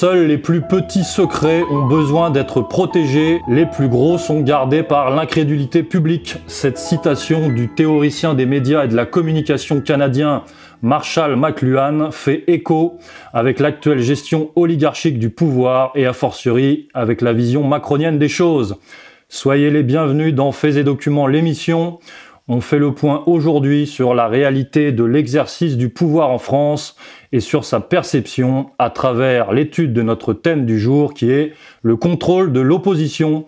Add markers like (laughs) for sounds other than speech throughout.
Seuls les plus petits secrets ont besoin d'être protégés, les plus gros sont gardés par l'incrédulité publique. Cette citation du théoricien des médias et de la communication canadien Marshall McLuhan fait écho avec l'actuelle gestion oligarchique du pouvoir et a fortiori avec la vision macronienne des choses. Soyez les bienvenus dans Faits et Documents, l'émission. On fait le point aujourd'hui sur la réalité de l'exercice du pouvoir en France et sur sa perception à travers l'étude de notre thème du jour qui est le contrôle de l'opposition.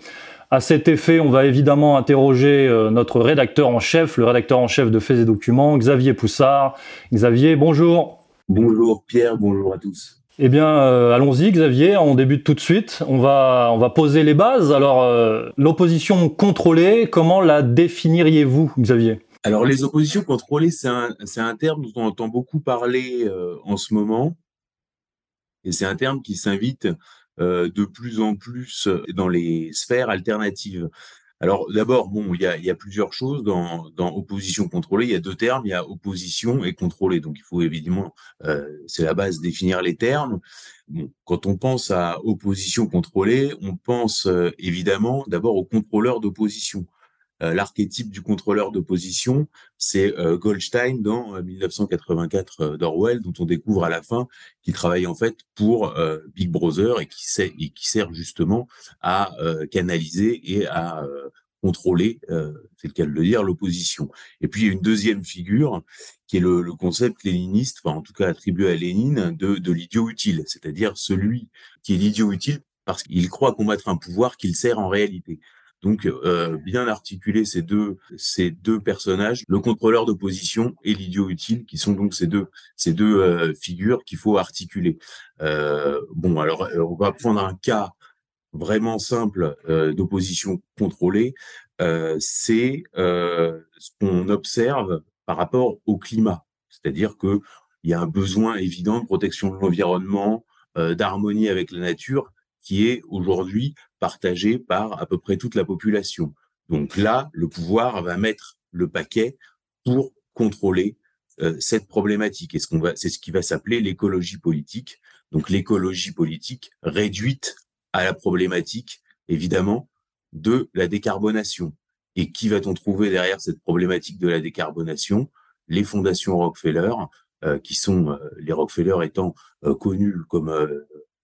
À cet effet, on va évidemment interroger euh, notre rédacteur en chef, le rédacteur en chef de Faits et Documents, Xavier Poussard. Xavier, bonjour. Bonjour Pierre, bonjour à tous. Eh bien, euh, allons-y, Xavier. On débute tout de suite. On va, on va poser les bases. Alors, euh, l'opposition contrôlée, comment la définiriez-vous, Xavier? Alors, les oppositions contrôlées, c'est un, terme dont on entend beaucoup parler euh, en ce moment. Et c'est un terme qui s'invite euh, de plus en plus dans les sphères alternatives. Alors, d'abord, bon, il y a, plusieurs choses dans, dans, opposition contrôlée. Il y a deux termes, il y a opposition et contrôlée. Donc, il faut évidemment, euh, c'est la base, définir les termes. Bon, quand on pense à opposition contrôlée, on pense euh, évidemment d'abord aux contrôleurs d'opposition. Euh, l'archétype du contrôleur d'opposition, c'est euh, Goldstein dans 1984 euh, d'Orwell, dont on découvre à la fin qu'il travaille en fait pour Big Brother et qui, sert justement à canaliser et à contrôler, c'est le cas de le dire, l'opposition. Et puis il y a une deuxième figure qui est le, le concept léniniste, enfin en tout cas attribué à Lénine, de, de l'idiot utile, c'est-à-dire celui qui est l'idiot utile parce qu'il croit combattre un pouvoir qu'il sert en réalité. Donc, euh, bien articuler ces deux, personnages, le contrôleur d'opposition et l'idiot utile, qui sont donc ces deux, euh, figures qu'il faut articuler. Euh, bon, alors, on va prendre un cas vraiment simple d'opposition contrôlée. C'est ce qu'on observe par rapport au climat, c'est-à-dire que il y a un besoin évident de protection de l'environnement, d'harmonie avec la nature, qui est aujourd'hui partagé par à peu près toute la population. Donc là, le pouvoir va mettre le paquet pour contrôler euh, cette problématique. Et ce qu'on va, c'est ce qui va s'appeler l'écologie politique. Donc l'écologie politique réduite à la problématique, évidemment, de la décarbonation. Et qui va-t-on trouver derrière cette problématique de la décarbonation? Les fondations Rockefeller, euh, qui sont euh, les Rockefeller étant connus comme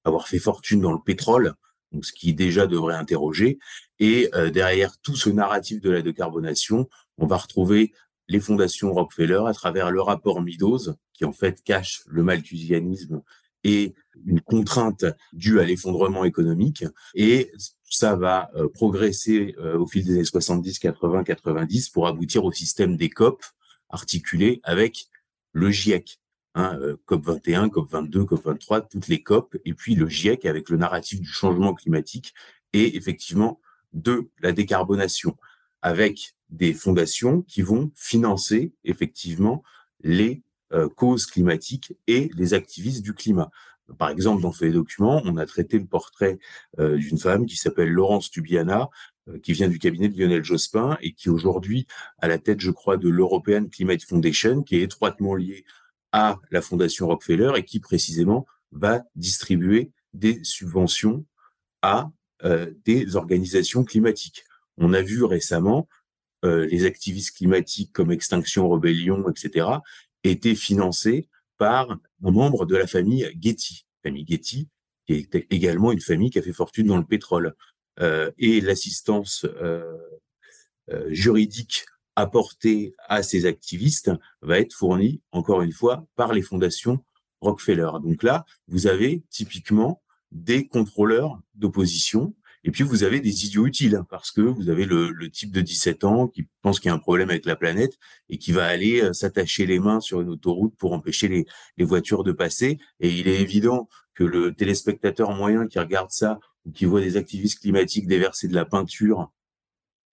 avoir fait fortune dans le pétrole, donc ce qui déjà devrait interroger. Et euh, derrière tout ce narratif de la décarbonation, on va retrouver les fondations Rockefeller à travers le rapport Meadows, qui en fait cache le malthusianisme et une contrainte due à l'effondrement économique. Et ça va euh, progresser euh, au fil des années 70, 80, 90 pour aboutir au système des COP articulé avec le GIEC, hein, COP 21, COP 22, COP 23, toutes les COP, et puis le GIEC avec le narratif du changement climatique et effectivement de la décarbonation, avec des fondations qui vont financer effectivement les euh, causes climatiques et les activistes du climat. Par exemple, dans ces documents, on a traité le portrait euh, d'une femme qui s'appelle Laurence Tubiana, euh, qui vient du cabinet de Lionel Jospin et qui aujourd'hui à la tête, je crois, de l'European Climate Foundation, qui est étroitement liée à la Fondation Rockefeller et qui précisément va distribuer des subventions à euh, des organisations climatiques. On a vu récemment euh, les activistes climatiques comme Extinction Rebellion, etc., étaient financés par un membre de la famille Getty. Famille Getty, qui est également une famille qui a fait fortune dans le pétrole. Euh, et l'assistance juridique apporté à ces activistes va être fourni, encore une fois, par les fondations Rockefeller. Donc là, vous avez typiquement des contrôleurs d'opposition, et puis vous avez des idiots utiles, hein, parce que vous avez le, le type de 17 ans qui pense qu'il y a un problème avec la planète et qui va aller euh, s'attacher les mains sur une autoroute pour empêcher les, les voitures de passer. Et il est évident que le téléspectateur moyen qui regarde ça ou qui voit des activistes climatiques déverser de la peinture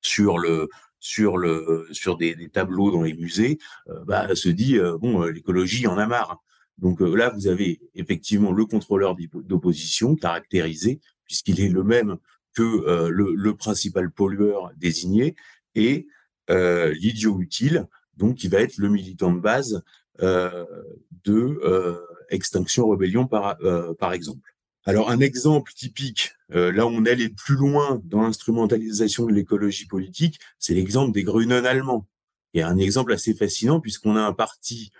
sur le sur le sur des, tableaux dans les musées, euh, bah, se dit euh, bon euh, l'écologie en a marre. Donc là vous avez effectivement le contrôleur d'opposition caractérisé puisqu'il est le même que le, le, principal pollueur désigné et l'idiot utile donc qui va être le militant de base de Extinction Rebellion par par exemple. Alors un exemple typique, là où on allé plus loin dans l'instrumentalisation de l'écologie politique, c'est l'exemple des Grünen allemands. Et un exemple assez fascinant puisqu'on a un parti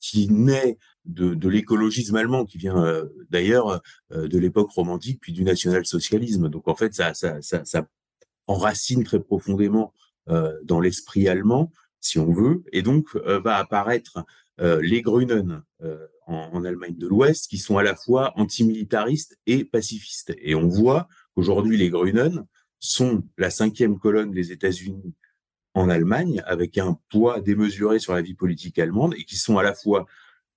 qui naît de, l'écologisme allemand, qui vient euh, d'ailleurs euh, de l'époque romantique, puis du national-socialisme. Donc en fait, ça, ça, ça, ça enracine très profondément euh, dans l'esprit allemand, si on veut, et donc va apparaître les Grünen en, en, Allemagne de l'Ouest, qui sont à la fois antimilitaristes et pacifistes. Et on voit qu'aujourd'hui, les Grünen sont la cinquième colonne des États-Unis en Allemagne, avec un poids démesuré sur la vie politique allemande, et qui sont à la fois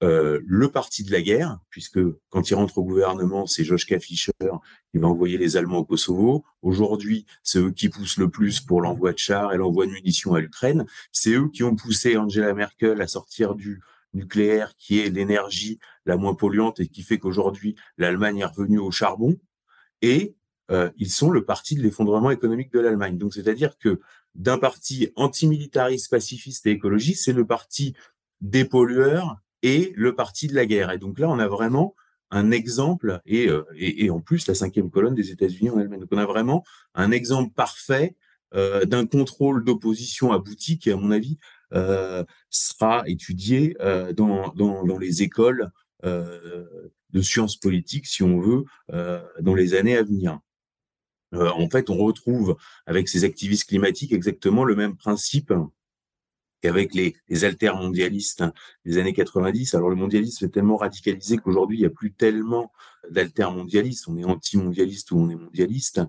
euh, le parti de la guerre, puisque quand il rentre au gouvernement, c'est Joschka Fischer qui va envoyer les Allemands au Kosovo. Aujourd'hui, c'est eux qui poussent le plus pour l'envoi de chars et l'envoi de munitions à l'Ukraine. C'est eux qui ont poussé Angela Merkel à sortir du nucléaire, qui est l'énergie la moins polluante et qui fait qu'aujourd'hui, l'Allemagne est revenue au charbon. Et euh, ils sont le parti de l'effondrement économique de l'Allemagne. Donc, c'est-à-dire que d'un parti antimilitariste, pacifiste et écologiste, c'est le parti des pollueurs et le parti de la guerre. Et donc là, on a vraiment un exemple, et, euh, et, en plus la cinquième colonne des États-Unis en Allemagne. Donc on a vraiment un exemple parfait euh, d'un contrôle d'opposition abouti qui, à mon avis, euh, sera étudié euh, dans, dans, dans, les écoles euh, de sciences politiques, si on veut, dans les années à venir. en fait, on retrouve avec ces activistes climatiques exactement le même principe qu'avec les, les altermondialistes hein, des années 90. Alors le mondialisme est tellement radicalisé qu'aujourd'hui il n'y a plus tellement d'altermondialistes. On est anti-mondialiste ou on est mondialiste,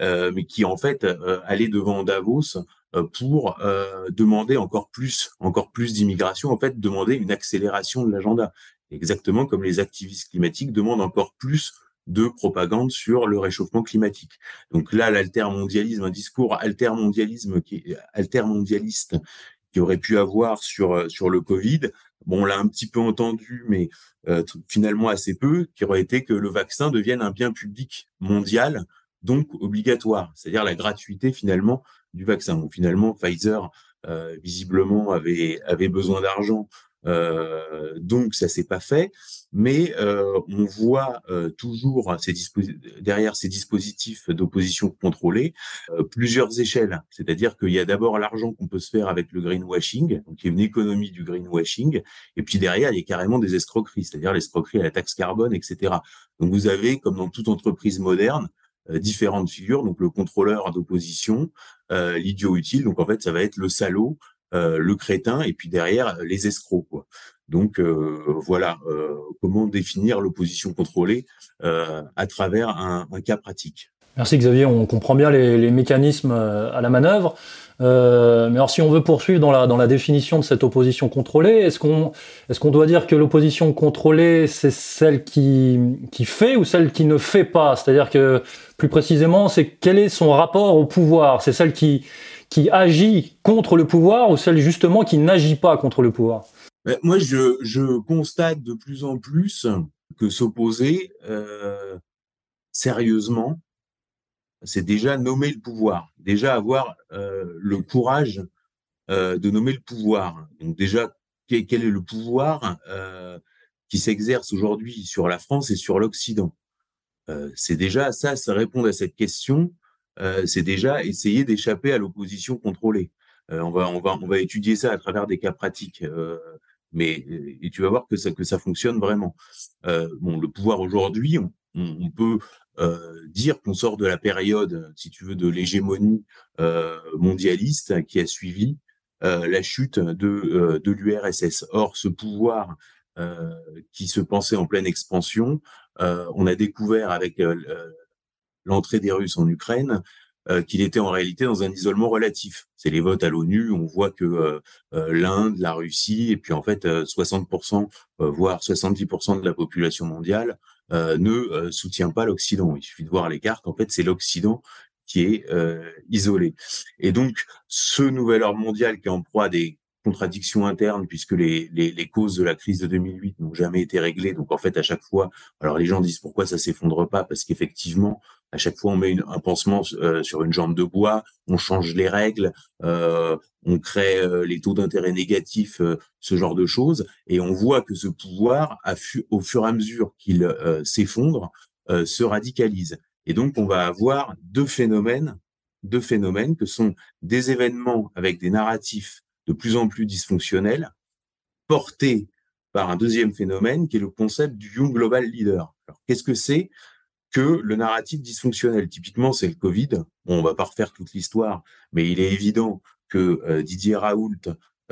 euh, mais qui en fait euh, allaient devant Davos euh, pour euh, demander encore plus, encore plus d'immigration. En fait, demander une accélération de l'agenda, exactement comme les activistes climatiques demandent encore plus de propagande sur le réchauffement climatique. Donc là, l'altermondialisme, un discours altermondialisme qui altermondialiste aurait pu avoir sur euh, sur le Covid. Bon, on l'a un petit peu entendu, mais euh, finalement assez peu, qui aurait été que le vaccin devienne un bien public mondial, donc obligatoire, c'est-à-dire la gratuité finalement du vaccin. Finalement, Pfizer euh, visiblement avait besoin d'argent donc ça s'est pas fait, mais euh, on voit euh, toujours ces derrière ces dispositifs d'opposition contrôlée plusieurs échelles. C'est-à-dire qu'il y a d'abord l'argent qu'on peut se faire avec le greenwashing, donc il y a une économie du greenwashing, et puis derrière il y a carrément des escroqueries, c'est-à-dire l'escroquerie à la taxe carbone, etc. Donc vous avez, comme dans toute entreprise moderne, différentes figures, donc le contrôleur d'opposition, euh, l'idiot utile, donc en fait ça va être le salaud euh, le crétin et puis derrière les escrocs. Quoi. Donc euh, voilà euh, comment définir l'opposition contrôlée à travers un, cas pratique. Merci Xavier, on comprend bien les, mécanismes à la manœuvre. mais alors si on veut poursuivre dans la, dans la définition de cette opposition contrôlée, est-ce qu'on est qu'on doit dire que l'opposition contrôlée, c'est celle qui, qui fait ou celle qui ne fait pas? C'est-à-dire que plus précisément, c'est quel est son rapport au pouvoir? C'est celle qui, qui agit contre le pouvoir ou celle justement qui n'agit pas contre le pouvoir? Moi, je, constate de plus en plus que s'opposer euh, sérieusement, c'est déjà nommer le pouvoir, déjà avoir euh, le courage euh, de nommer le pouvoir. Donc déjà, quel, est le pouvoir qui s'exerce aujourd'hui sur la France et sur l'Occident? C'est déjà ça, ça répond à cette question c'est déjà essayer d'échapper à l'opposition contrôlée. Euh, on va on va on va étudier ça à travers des cas pratiques. Euh, mais et tu vas voir que ça que ça fonctionne vraiment. bon, le pouvoir aujourd'hui, on, on, peut dire qu'on sort de la période, si tu veux, de l'hégémonie mondialiste qui a suivi la chute de, de l'URSS. Or, ce pouvoir qui se pensait en pleine expansion, on a découvert avec l'entrée des Russes en Ukraine, euh, qu'il était en réalité dans un isolement relatif. C'est les votes à l'ONU, on voit que euh, euh, l'Inde, la Russie, et puis en fait 60%, voire 70% de la population mondiale ne soutient pas l'Occident. Il suffit de voir les cartes, en fait c'est l'Occident qui est isolé. Et donc ce nouvel ordre mondial qui est en proie à des contradictions internes puisque les, causes de la crise de 2008 n'ont jamais été réglées. Donc en fait, à chaque fois, alors les gens disent pourquoi ça s'effondre pas? Parce qu'effectivement, à chaque fois, on met un pansement euh, sur une jambe de bois, on change les règles, euh, on crée euh, les taux d'intérêt négatifs, ce genre de choses, et on voit que ce pouvoir, a au fur et à mesure qu'il s'effondre, se radicalisent. Et donc, on va avoir deux phénomènes, deux phénomènes que sont des événements avec des narratifs de plus en plus dysfonctionnels, portés par un deuxième phénomène qui est le concept du Young Global Leader. Qu'est-ce que c'est que le narratif dysfonctionnel? Typiquement, c'est le Covid. Bon, on va pas refaire toute l'histoire, mais il est évident que euh, Didier Raoult,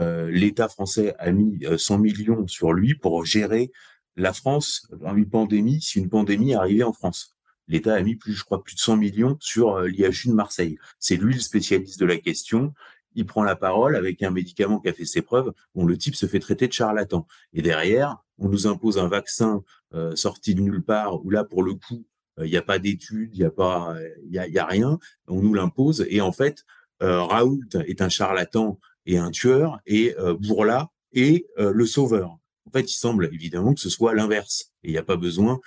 euh, l'État français a mis 100 euh, millions sur lui pour gérer la France dans une pandémie, si une pandémie arrivait en France. L'État a mis plus, je crois, plus de 100 millions sur l'IHU de Marseille. C'est lui le spécialiste de la question il prend la parole avec un médicament qui a fait ses preuves, bon, le type se fait traiter de charlatan. Et derrière, on nous impose un vaccin euh, sorti de nulle part, où là, pour le coup, euh, il n'y a pas d'études, il n'y a pas, il y a, rien, on nous l'impose. Et en fait, euh, Raoult est un charlatan et un tueur, et Bourla est le sauveur. En fait, il semble évidemment que ce soit l'inverse. Et il n'y a pas besoin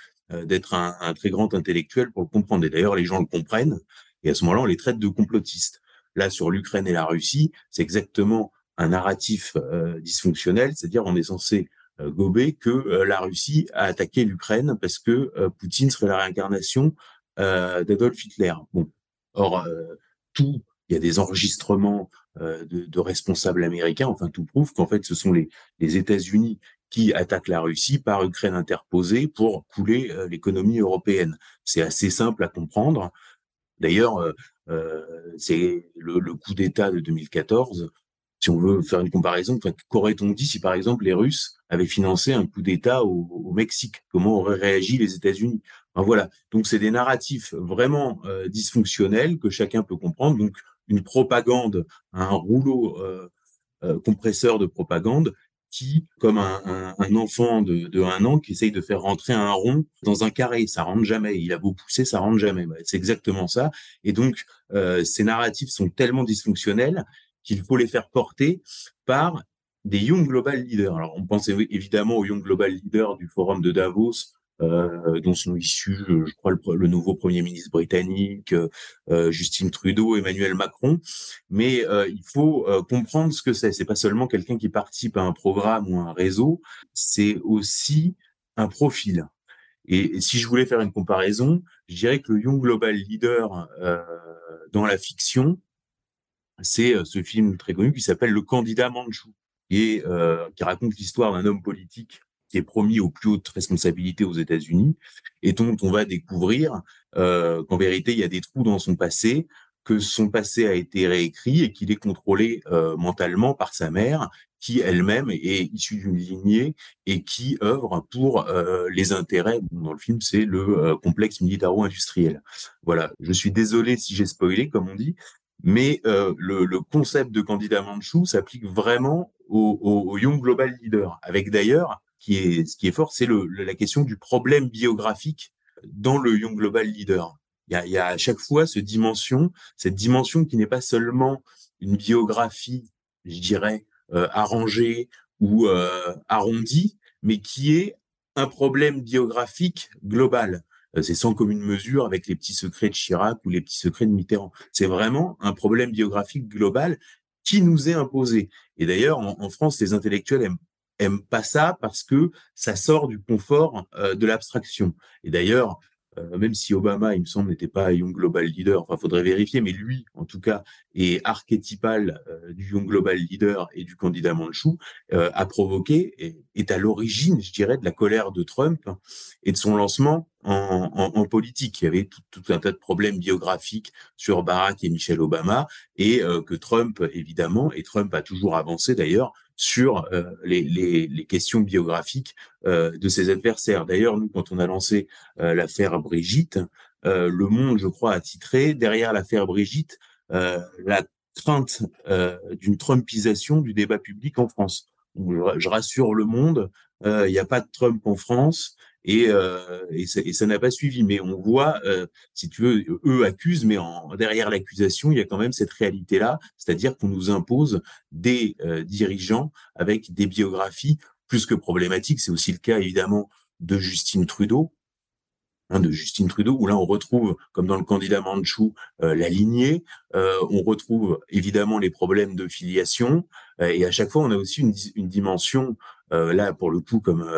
d'être un, un, très grand intellectuel pour le comprendre. Et d'ailleurs, les gens le comprennent. Et à ce moment-là, on les traite de complotistes. Là, sur l'Ukraine et la Russie, c'est exactement un narratif euh, dysfonctionnel, c'est-à-dire on est censé euh, gober que euh, la Russie a attaqué l'Ukraine parce que Poutine serait la réincarnation d'Adolf Hitler. Bon, or tout, il y a des enregistrements de, responsables américains. Enfin, tout prouve qu'en fait, ce sont les États-Unis qui attaquent la Russie par Ukraine interposée pour couler l'économie européenne. C'est assez simple à comprendre. D'ailleurs, euh, c'est le, coup d'État de 2014. Si on veut faire une comparaison, qu'aurait-on dit si par exemple les Russes avaient financé un coup d'État au, Mexique? Comment auraient réagi les États-Unis? Voilà. Donc c'est des narratifs vraiment euh, dysfonctionnels que chacun peut comprendre. Donc une propagande, un rouleau euh, euh compresseur de propagande qui, comme un, enfant de, de, un an qui essaye de faire rentrer un rond dans un carré, ça rentre jamais. Il a beau pousser, ça rentre jamais. C'est exactement ça. Et donc, euh, ces narratifs sont tellement dysfonctionnels qu'il faut les faire porter par des Young Global Leaders. Alors, on pense évidemment aux Young Global Leaders du forum de Davos, euh, dont sont issus, je crois, le, nouveau Premier ministre britannique, euh, Justin Trudeau, Emmanuel Macron. Mais euh, il faut euh, comprendre ce que c'est. C'est pas seulement quelqu'un qui participe à un programme ou un réseau, c'est aussi un profil. Et, si je voulais faire une comparaison, je dirais que le Young Global Leader euh, dans la fiction, c'est ce film très connu qui s'appelle Le candidat Manchou et qui raconte l'histoire d'un homme politique qui est promis aux plus hautes responsabilités aux États-Unis et dont on va découvrir euh, qu'en vérité, il y a des trous dans son passé, que son passé a été réécrit et qu'il est contrôlé euh, mentalement par sa mère, qui elle-même est issue d'une lignée et qui œuvre pour euh, les intérêts. Dans le film, c'est le complexe militaro-industriel. Voilà. Je suis désolé si j'ai spoilé, comme on dit, mais le, concept de candidat Manchou s'applique vraiment au, au, Young Global Leader, avec d'ailleurs qui est, ce qui est fort, c'est le, la question du problème biographique dans le Young Global Leader. Il y a, il y a à chaque fois ce dimension, cette dimension qui n'est pas seulement une biographie, je dirais, euh, arrangée ou euh, arrondie, mais qui est un problème biographique global. Euh, c'est sans commune mesure avec les petits secrets de Chirac ou les petits secrets de Mitterrand. C'est vraiment un problème biographique global qui nous est imposé. Et d'ailleurs, en, en France, les intellectuels aiment aime pas ça parce que ça sort du confort euh, de l'abstraction. Et d'ailleurs, euh, même si Obama, il me semble, n'était pas Young Global Leader, enfin, faudrait vérifier, mais lui, en tout cas, est archétypal euh, du Young Global Leader et du candidat Manchou, a provoqué et est à l'origine, je dirais, de la colère de Trump et de son lancement en, en, en politique. Il y avait tout, tout, un tas de problèmes biographiques sur Barack et Michelle Obama et que Trump, évidemment, et Trump a toujours avancé d'ailleurs, sur euh, les, les, les, questions biographiques euh, de ses adversaires. D'ailleurs, nous, quand on a lancé euh, l'affaire Brigitte, Le Monde, je crois, a titré derrière l'affaire Brigitte la crainte d'une Trumpisation du débat public en France. je rassure le monde, il n'y a pas de Trump en France et, euh, et ça n'a pas suivi. Mais on voit, euh, si tu veux, eux accusent, mais en, derrière l'accusation, il y a quand même cette réalité-là, c'est-à-dire qu'on nous impose des euh, dirigeants avec des biographies plus que problématiques. C'est aussi le cas évidemment de Justine Trudeau, hein, de Justine Trudeau, où là on retrouve, comme dans le candidat Manchou, euh, la lignée, euh, on retrouve évidemment les problèmes de filiation, euh, et à chaque fois on a aussi une, une dimension, là pour le coup comme,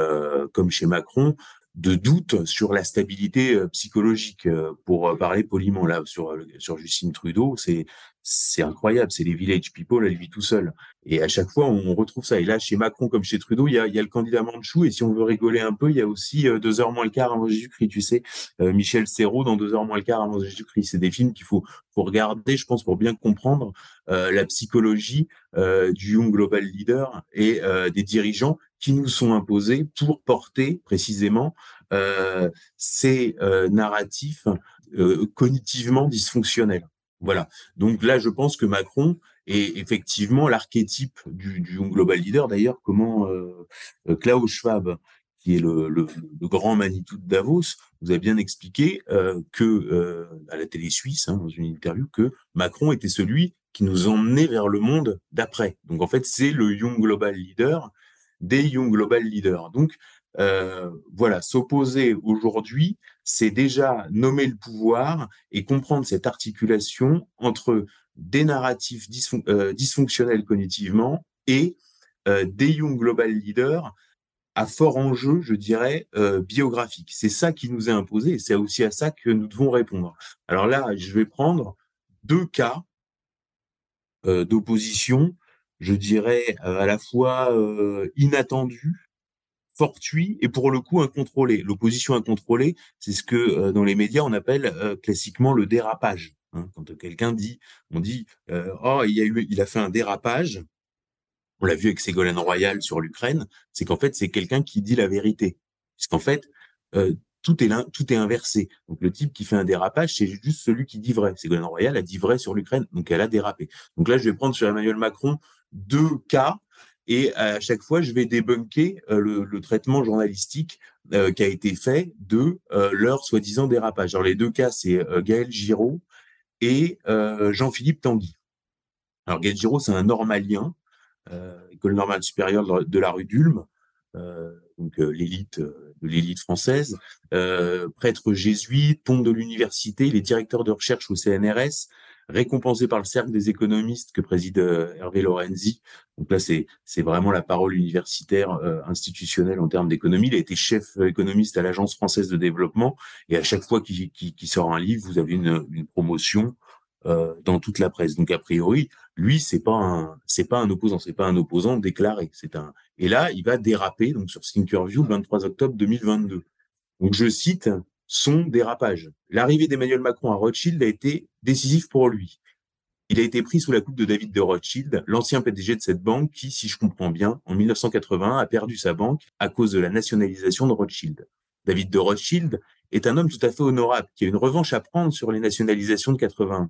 comme chez Macron, de doute sur la stabilité euh, psychologique, euh, pour euh, parler poliment là sur sur Justine Trudeau, c'est c'est incroyable, c'est les village people, elle vit tout seule. Et à chaque fois, on retrouve ça. Et là, chez Macron comme chez Trudeau, il y a, a le candidat Manchou. Et si on veut rigoler un peu, il y a aussi deux heures moins le quart avant Jésus-Christ. Tu sais, Michel Serrault dans deux heures moins le quart avant Jésus-Christ. C'est des films qu'il faut, faut regarder, je pense, pour bien comprendre la psychologie du Young Global Leader et des dirigeants qui nous sont imposés pour porter précisément euh, ces euh, narratifs euh, cognitivement dysfonctionnels. Voilà. Donc là, je pense que Macron est effectivement l'archétype du, du global leader. D'ailleurs, comment euh, Klaus Schwab, qui est le, grand Manitou de Davos, vous a bien expliqué euh, à la télé suisse, hein, dans une interview, que Macron était celui qui nous emmenait vers le monde d'après. Donc en fait, c'est le Young Global Leader des Young Global Leaders. Donc euh, voilà, s'opposer aujourd'hui, c'est déjà nommer le pouvoir et comprendre cette articulation entre des narratifs euh, dysfonctionnels cognitivement et euh, des Young Global Leaders à fort enjeu, je dirais, biographique. C'est ça qui nous est imposé et c'est aussi à ça que nous devons répondre. Alors là, je vais prendre deux cas d'opposition je dirais, euh, à la fois euh, inattendu, fortuit et pour le coup incontrôlé. L'opposition incontrôlée, c'est ce que euh, dans les médias on appelle classiquement le dérapage. Hein. Quand quelqu'un dit, on dit, oh il a eu, il a fait un dérapage. On l'a vu avec Ségolène Royal sur l'Ukraine. C'est qu'en fait c'est quelqu'un qui dit la vérité, puisqu'en fait tout est tout est inversé. Donc le type qui fait un dérapage, c'est juste celui qui dit vrai. Ségolène Royal a dit vrai sur l'Ukraine, donc elle a dérapé. Donc là, je vais prendre sur Emmanuel Macron deux cas et à chaque fois, je vais débunker euh, le, traitement journalistique euh, qui a été fait de euh, leur soi-disant dérapage. Alors les deux cas, c'est Gaël Giraud et Jean-Philippe Tanguy. Alors Gaël Giraud, c'est un normalien, école normale supérieure de la rue d'Ulm, donc l'élite de l'élite française, prêtre jésuite, pont de l'université, il est directeur de recherche au CNRS, récompensé par le cercle des économistes que préside euh, Hervé Lorenzi. Donc là, c'est vraiment la parole universitaire euh, institutionnelle en termes d'économie. Il a été chef économiste à l'Agence française de développement et à chaque fois qu'il sort un livre, vous avez une, une promotion euh, dans toute la presse. Donc a priori, lui, c'est pas un c'est pas un opposant, c'est pas un opposant déclaré. C'est un et là, il va déraper donc sur Thinkerview le 23 octobre 2022. Donc je cite son dérapage. L'arrivée d'Emmanuel Macron à Rothschild a été décisif pour lui. Il a été pris sous la coupe de David de Rothschild, l'ancien PDG de cette banque qui, si je comprends bien, en 1980 a perdu sa banque à cause de la nationalisation de Rothschild. David de Rothschild est un homme tout à fait honorable qui a une revanche à prendre sur les nationalisations de 80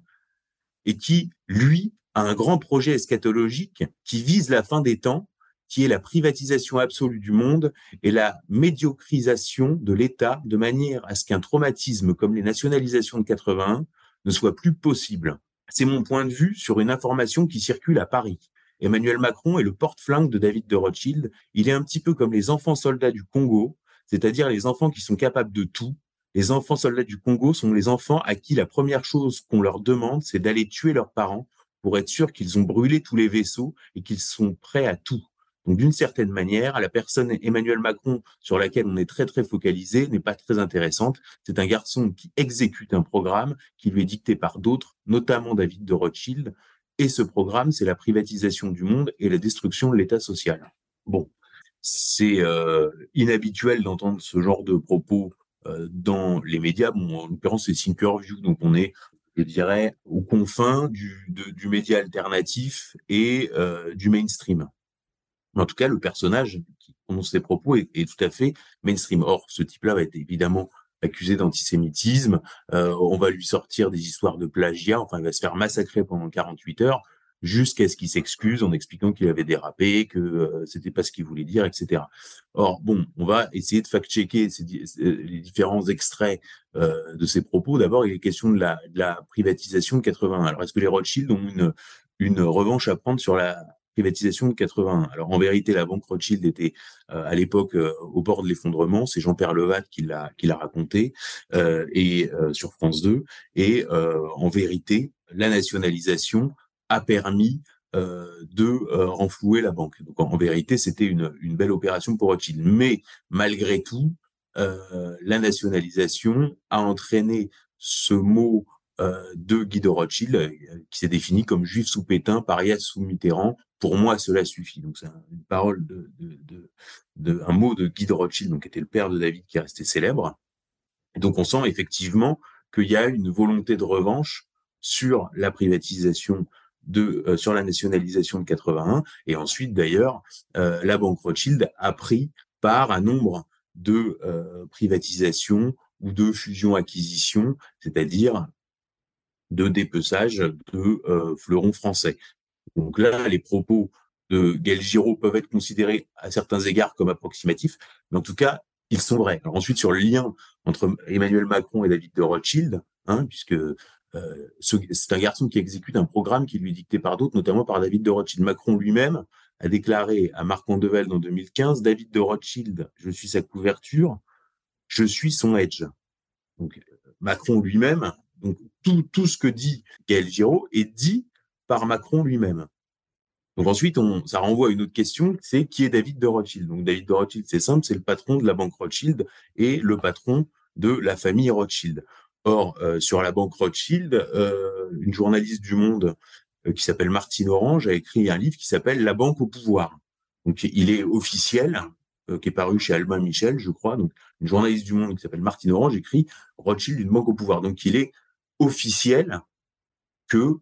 et qui, lui, a un grand projet eschatologique qui vise la fin des temps qui est la privatisation absolue du monde et la médiocrisation de l'État de manière à ce qu'un traumatisme comme les nationalisations de 81 ne soit plus possible. C'est mon point de vue sur une information qui circule à Paris. Emmanuel Macron est le porte-flingue de David de Rothschild. Il est un petit peu comme les enfants soldats du Congo, c'est-à-dire les enfants qui sont capables de tout. Les enfants soldats du Congo sont les enfants à qui la première chose qu'on leur demande, c'est d'aller tuer leurs parents pour être sûr qu'ils ont brûlé tous les vaisseaux et qu'ils sont prêts à tout. Donc, d'une certaine manière, la personne Emmanuel Macron, sur laquelle on est très, très focalisé, n'est pas très intéressante. C'est un garçon qui exécute un programme qui lui est dicté par d'autres, notamment David de Rothschild. Et ce programme, c'est la privatisation du monde et la destruction de l'État social. Bon, c'est euh, inhabituel d'entendre ce genre de propos euh, dans les médias. Bon, en l'occurrence, c'est Thinkerview, donc on est, je dirais, aux confins du, média alternatif et euh, du mainstream en tout cas, le personnage qui prononce ses propos est, tout à fait mainstream. Or, ce type-là va être évidemment accusé d'antisémitisme. Euh, on va lui sortir des histoires de plagiat. Enfin, il va se faire massacrer pendant 48 heures jusqu'à ce qu'il s'excuse en expliquant qu'il avait dérapé, que euh, c'était pas ce qu'il voulait dire, etc. Or, bon, on va essayer de fact-checker les différents extraits euh, de ses propos. D'abord, il est question de la, privatisation de 80. Alors, est-ce que les Rothschild ont une revanche à prendre sur la privatisation de 81. Alors en vérité, la banque Rothschild était euh, à l'époque euh, au bord de l'effondrement. C'est Jean-Pierre qui l'a qui l'a raconté euh, et sur France 2. Et en vérité, la nationalisation a permis de renflouer la banque. Donc en, vérité, c'était une belle opération pour Rothschild. Mais malgré tout, la nationalisation a entraîné ce mot de Guy de Rothschild, qui s'est défini comme juif sous Pétain, paria sous Mitterrand. Pour moi, cela suffit. Donc, c'est une parole de, un mot de Guy de Rothschild, donc qui était le père de David, qui est resté célèbre. donc, on sent effectivement qu'il y a une volonté de revanche sur la privatisation de euh, sur la nationalisation de 81 et ensuite d'ailleurs euh, la banque Rothschild a pris part un nombre de euh, privatisations ou de fusions-acquisitions, c'est-à-dire de dépeçage de fleurons français. Donc là, les propos de Gaël Giraud peuvent être considérés à certains égards comme approximatifs, mais en tout cas, ils sont vrais. Ensuite, sur le lien entre Emmanuel Macron et David de Rothschild, hein, puisque euh, c'est un garçon qui exécute un programme qui lui est dicté par d'autres, notamment par David de Rothschild. Macron lui-même a déclaré à Marc Andevelde en 2015, David de Rothschild, je suis sa couverture, je suis son edge. Donc Macron lui-même, donc tout, ce que dit Gaël Giraud est dit par Macron lui-même. Donc ensuite, ça renvoie à une autre question, c'est qui est David de Rothschild? Donc David de Rothschild, c'est simple, c'est le patron de la banque Rothschild et le patron de la famille Rothschild. Or, euh, sur la banque Rothschild, euh, une journaliste du Monde euh, qui s'appelle Martine Orange a écrit un livre qui s'appelle La banque au pouvoir. Donc, il est officiel, qui est paru chez Albin Michel, je crois. Une journaliste du Monde qui s'appelle Martine Orange écrit Rothschild, une banque au pouvoir. Donc, il est officiel que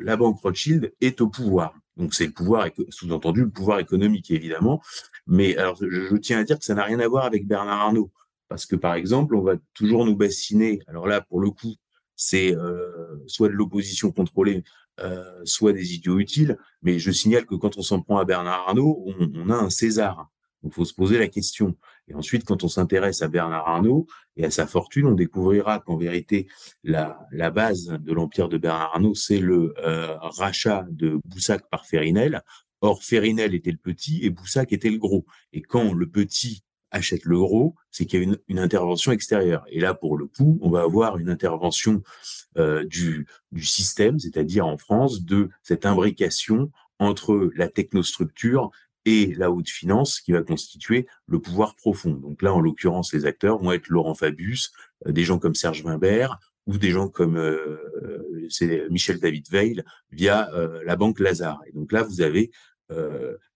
la banque Rothschild est au pouvoir. Donc, c'est le pouvoir, sous-entendu, le pouvoir économique, évidemment. Mais alors, je, tiens à dire que ça n'a rien à voir avec Bernard Arnault. Parce que, par exemple, on va toujours nous bassiner. Alors là, pour le coup, c'est euh, soit de l'opposition contrôlée, euh, soit des idiots utiles. Mais je signale que quand on s'en prend à Bernard Arnault, on, a un César. Il faut se poser la question. Et ensuite, quand on s'intéresse à Bernard Arnault et à sa fortune, on découvrira qu'en vérité, la, base de l'empire de Bernard Arnault, c'est le euh, rachat de Boussac par Férinel. Or, Férinel était le petit et Boussac était le gros. Et quand le petit achète l'euro, c'est qu'il y a une, une, intervention extérieure. Et là, pour le coup, on va avoir une intervention euh, du, du système, c'est-à-dire en France, de cette imbrication entre la technostructure et la haute finance qui va constituer le pouvoir profond. Donc là, en l'occurrence, les acteurs vont être Laurent Fabius, euh, des gens comme Serge Wimbert ou des gens comme euh, c'est Michel David Veil via euh, la banque Lazare. Et donc là, vous avez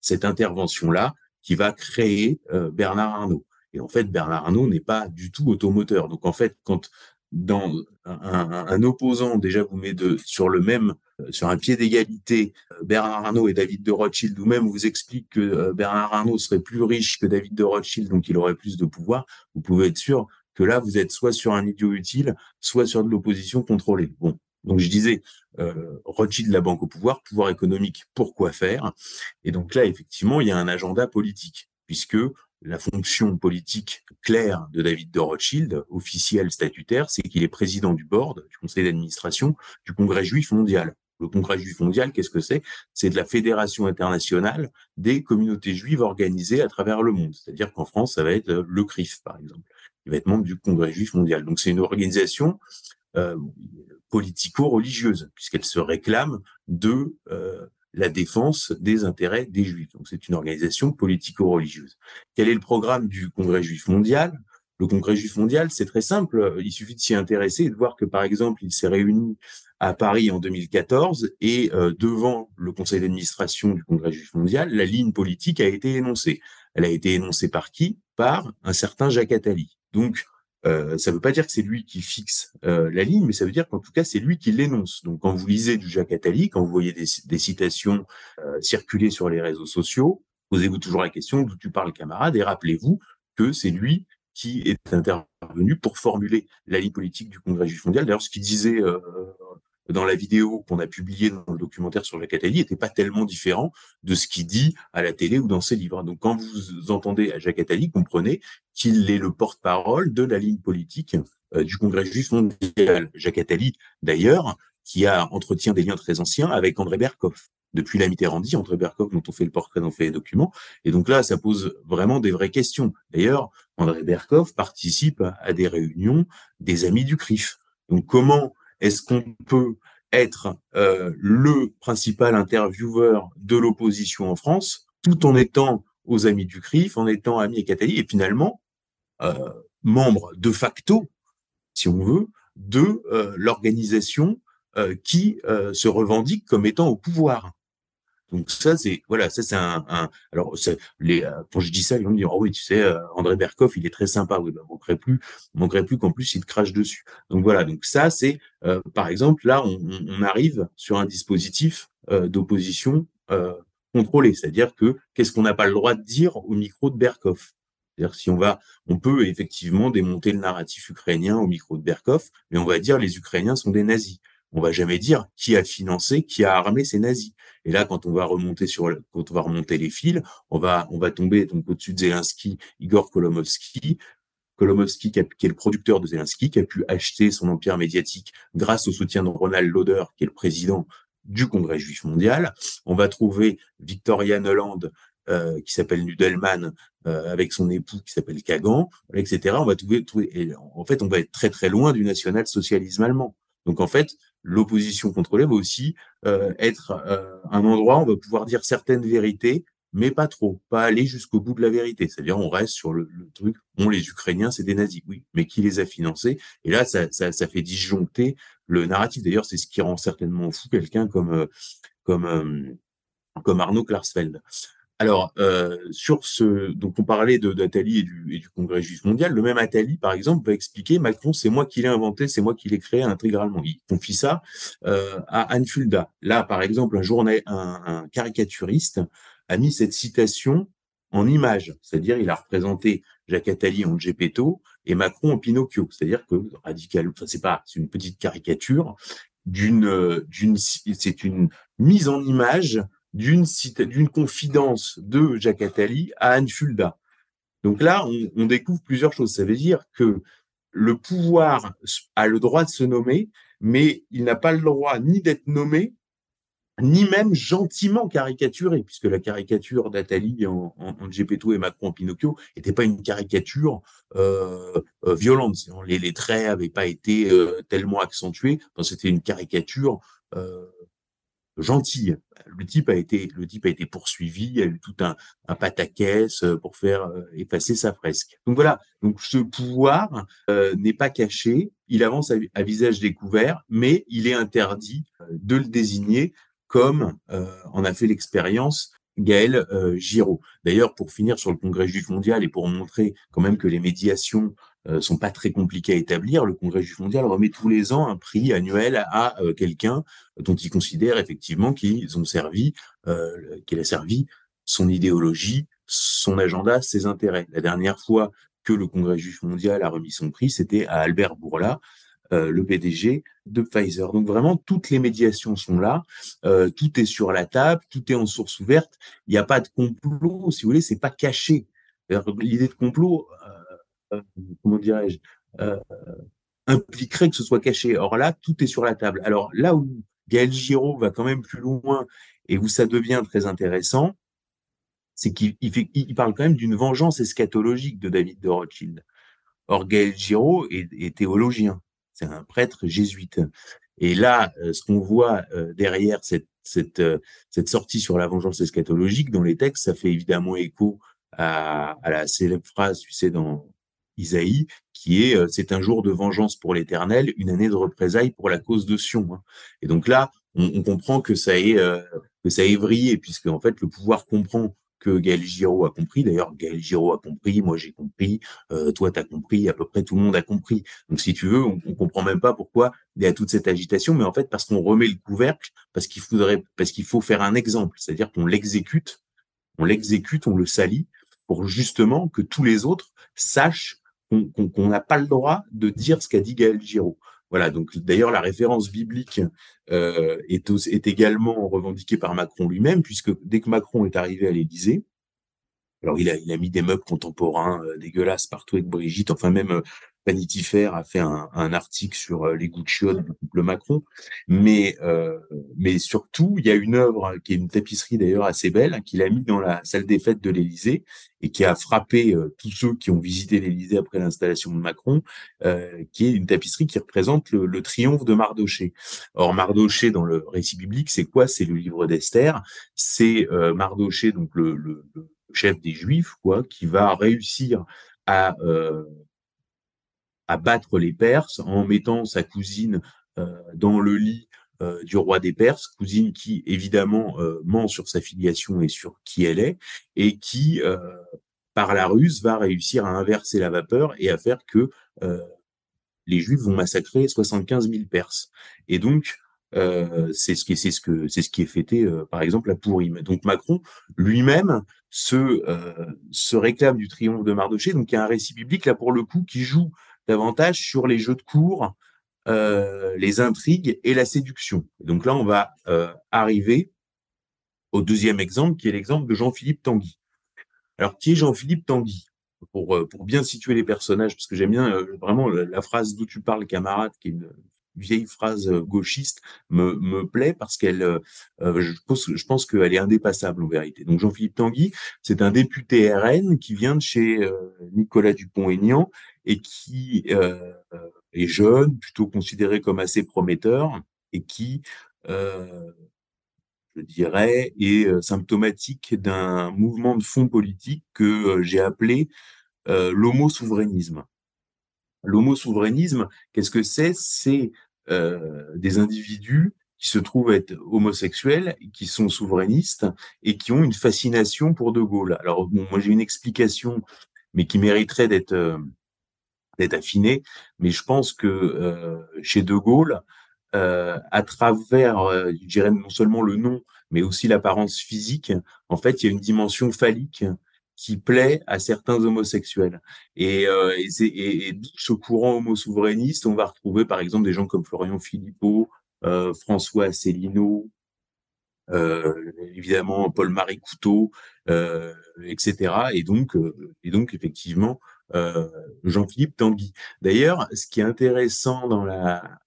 cette intervention-là qui va créer euh, Bernard Arnault. Et en fait, Bernard Arnault n'est pas du tout automoteur. Donc en fait, quand dans un, opposant déjà vous met de, sur le même euh, sur un pied d'égalité euh, Bernard Arnault et David de Rothschild, ou même vous explique que Bernard Arnault serait plus riche que David de Rothschild, donc il aurait plus de pouvoir, vous pouvez être sûr que là, vous êtes soit sur un idiot utile, soit sur de l'opposition contrôlée. Bon, donc je disais, euh, Rothschild, la banque au pouvoir, pouvoir économique, pourquoi faire? Et donc là, effectivement, il y a un agenda politique, puisque la fonction politique claire de David de Rothschild, officielle statutaire, c'est qu'il est président du board, du conseil d'administration du Congrès juif mondial. Le Congrès juif mondial, qu'est-ce que c'est? C'est de la fédération internationale des communautés juives organisées à travers le monde. C'est-à-dire qu'en France, ça va être le CRIF, par exemple. Il va être membre du Congrès juif mondial. Donc c'est une organisation euh, politico-religieuse, puisqu'elle se réclame de euh, la défense des intérêts des Juifs. Donc c'est une organisation politico-religieuse. Quel est le programme du Congrès juif mondial? Le Congrès juif mondial, c'est très simple. Il suffit de s'y intéresser et de voir que, par exemple, il s'est réuni à Paris en 2014 et euh, devant le conseil d'administration du Congrès juif mondial, la ligne politique a été énoncée. Elle a été énoncée par qui? Par un certain Jacques Attali. Donc, euh, ça ne veut pas dire que c'est lui qui fixe euh, la ligne, mais ça veut dire qu'en tout cas, c'est lui qui l'énonce. Donc, quand vous lisez du Jacques Attali, quand vous voyez des, citations euh, circuler sur les réseaux sociaux, posez-vous toujours la question d'où tu parles, camarade, et rappelez-vous que c'est lui qui est intervenu pour formuler la ligne politique du Congrès juif mondial. D'ailleurs, ce qu'il disait dans la vidéo qu'on a publiée dans le documentaire sur la Attali n'était pas tellement différent de ce qu'il dit à la télé ou dans ses livres. Donc, quand vous entendez à Jacques Attali, comprenez qu'il est le porte-parole de la ligne politique euh, du Congrès juif mondial. Jacques Attali, d'ailleurs, qui a entretient des liens très anciens avec André Berkoff. Depuis la Mitterrandie, André Berkoff, dont on fait le portrait, dont on fait les documents. Et donc là, ça pose vraiment des vraies questions. D'ailleurs, André Berkoff participe à des réunions des amis du CRIF. Donc comment est-ce qu'on peut être euh, le principal intervieweur de l'opposition en France, tout en étant aux amis du CRIF, en étant ami avec Attali, et finalement, euh, membre de facto, si on veut, de l'organisation qui se revendique comme étant au pouvoir? Donc ça, c'est voilà, ça c'est un, un, alors les euh, quand je dis ça, ils vont me dire oh oui, tu sais, euh, André Berkoff, il est très sympa. Oui, ben, manquerait plus, manquerait plus qu'en plus il te crache dessus. Donc voilà, donc ça c'est euh, par exemple là, on, on, arrive sur un dispositif d'opposition contrôlé, c'est-à-dire que qu'est-ce qu'on n'a pas le droit de dire au micro de Berkoff? C'est-à-dire si on va, on peut effectivement démonter le narratif ukrainien au micro de Berkoff, mais on va dire les Ukrainiens sont des nazis. On va jamais dire qui a financé, qui a armé ces nazis. Et là, quand on va remonter sur, quand on va remonter les fils, on va, on va tomber donc au-dessus de Zelensky, Igor Kolomovsky, Kolomovsky qui, est le producteur de Zelensky, qui a pu acheter son empire médiatique grâce au soutien de Ronald Lauder, qui est le président du Congrès juif mondial. On va trouver Victoria Noland, euh, qui s'appelle Nudelman, euh, avec son époux qui s'appelle Kagan, etc. On va trouver, trouver en fait, on va être très très loin du national-socialisme allemand. Donc en fait, l'opposition contrôlée va aussi euh, être euh, un endroit où on va pouvoir dire certaines vérités, mais pas trop, pas aller jusqu'au bout de la vérité. C'est-à-dire, on reste sur le, truc, on, les Ukrainiens, c'est des nazis, oui, mais qui les a financés? Et là, ça, ça, ça fait disjoncter le narratif. D'ailleurs, c'est ce qui rend certainement fou quelqu'un comme, euh, comme, comme Arnaud Klarsfeld. Alors, euh, sur ce, donc on parlait d'Atali et du, et du Congrès juif mondial. Le même Attali, par exemple, va expliquer Macron, c'est moi qui l'ai inventé, c'est moi qui l'ai créé intégralement. Il confie ça euh, à Anne Fulda. Là, par exemple, un journal, un, un, caricaturiste a mis cette citation en image, c'est-à-dire il a représenté Jacques Attali en Gepetto et Macron en Pinocchio, c'est-à-dire que radical, enfin c'est pas, c'est une petite caricature d'une d'une, c'est une mise en image d'une confidence de Jacques Attali à Anne Fulda. Donc là, on, découvre plusieurs choses. Ça veut dire que le pouvoir a le droit de se nommer, mais il n'a pas le droit ni d'être nommé, ni même gentiment caricaturé, puisque la caricature d'Atali en, en, Gepetto et Macron en Pinocchio n'était pas une caricature euh, euh, violente. Les, les traits n'avaient pas été euh, tellement accentués. C'était une caricature gentille. Le type a été, le type a été poursuivi, il a eu tout un, un pataquès euh, pour faire euh, effacer sa fresque. Donc voilà. Donc ce pouvoir euh, n'est pas caché, il avance à, visage découvert, mais il est interdit de le désigner comme en a fait l'expérience Gaël Giraud. D'ailleurs, pour finir sur le Congrès juif mondial et pour montrer quand même que les médiations euh, sont pas très compliqués à établir. Le Congrès juif mondial remet tous les ans un prix annuel à euh, quelqu'un dont il considère effectivement qu'ils ont servi, euh, qu'il a servi son idéologie, son agenda, ses intérêts. La dernière fois que le Congrès juif mondial a remis son prix, c'était à Albert Bourla, euh, le PDG de Pfizer. Donc vraiment, toutes les médiations sont là, euh, tout est sur la table, tout est en source ouverte. Il n'y a pas de complot, si vous voulez, c'est pas caché. L'idée de complot, euh, comment dirais-je, euh, impliquerait que ce soit caché. Or là, tout est sur la table. Alors là où Gaël Giraud va quand même plus loin et où ça devient très intéressant, c'est qu'il il, parle quand même d'une vengeance eschatologique de David de Rothschild. Or, Gaël Giraud est, théologien, c'est un prêtre jésuite. Et là, euh, ce qu'on voit derrière cette, cette, cette sortie sur la vengeance eschatologique dans les textes, ça fait évidemment écho à la célèbre phrase, tu sais, dans, Isaïe, qui est euh, c'est un jour de vengeance pour l'Éternel, une année de représailles pour la cause de Sion. Hein. Et donc là, on, comprend que ça est euh, que ça est vrillé, puisque en fait le pouvoir comprend que Gaël Giraud a compris. D'ailleurs, Gaël Giraud a compris, moi j'ai compris, euh, toi t'as compris, à peu près tout le monde a compris. Donc si tu veux, on, on comprend même pas pourquoi il y a toute cette agitation, mais en fait parce qu'on remet le couvercle, parce qu'il faudrait, parce qu'il faut faire un exemple, c'est-à-dire qu'on l'exécute, on l'exécute, on le salit, pour justement que tous les autres sachent qu'on n'a pas le droit de dire ce qu'a dit Gaël Giraud. Voilà, donc d'ailleurs la référence biblique euh, est, est, également revendiquée par Macron lui-même, puisque dès que Macron est arrivé à l'Élysée, alors il a, il a mis des meubles contemporains euh, dégueulasses partout avec Brigitte, enfin même euh, Vanity Fair a fait un, un article sur euh, les goûts de du couple Macron, mais mais surtout il y a une œuvre qui est une tapisserie d'ailleurs assez belle qu'il a mis dans la salle des fêtes de l'Élysée et qui a frappé euh, tous ceux qui ont visité l'Élysée après l'installation de Macron, euh, qui est une tapisserie qui représente le, le triomphe de Mardoché. Or Mardoché dans le récit biblique c'est quoi? C'est le livre d'Esther, c'est euh, Mardoché donc le, le, le, chef des Juifs quoi qui va réussir à à battre les Perses en mettant sa cousine dans le lit du roi des Perses, cousine qui évidemment ment sur sa filiation et sur qui elle est, et qui, par la ruse, va réussir à inverser la vapeur et à faire que les Juifs vont massacrer 75 000 Perses. Et donc, euh, c'est ce qui c'est ce que c'est ce qui est fêté euh, par exemple à Pourim. Donc Macron lui-même se euh, se réclame du triomphe de Mardoché. Donc il y a un récit biblique là pour le coup qui joue davantage sur les jeux de cours, les intrigues et la séduction. Donc là on va arriver au deuxième exemple qui est l'exemple de Jean-Philippe Tanguy. Alors qui est Jean-Philippe Tanguy? Pour, pour bien situer les personnages, parce que j'aime bien vraiment la, la phrase d'où tu parles, camarade, qui est une, vieille phrase euh, gauchiste me, me plaît parce qu'elle, euh, euh, je pense, je pense qu'elle est indépassable en vérité. Donc Jean-Philippe Tanguy, c'est un député RN qui vient de chez Nicolas Dupont-Aignan et qui est jeune, plutôt considéré comme assez prometteur et qui, je dirais, est symptomatique d'un mouvement de fond politique que j'ai appelé l'homo-souverainisme. L'homo-souverainisme, qu'est-ce que c'est? C'est euh, des individus qui se trouvent être homosexuels, qui sont souverainistes et qui ont une fascination pour De Gaulle. Alors moi j'ai une explication, mais qui mériterait d'être euh, d'être affinée. Mais je pense que euh, chez De Gaulle, à travers, je dirais non seulement le nom, mais aussi l'apparence physique, en fait, il y a une dimension phallique qui plaît à certains homosexuels. Et, euh, et, et, ce courant homo-souverainiste, on va retrouver par exemple des gens comme Florian Philippot, euh, François Asselineau, euh, évidemment Paul-Marie Couteau, euh, etc. Et donc, euh, et donc effectivement, euh, Jean-Philippe Tanguy. D'ailleurs, ce qui est intéressant dans la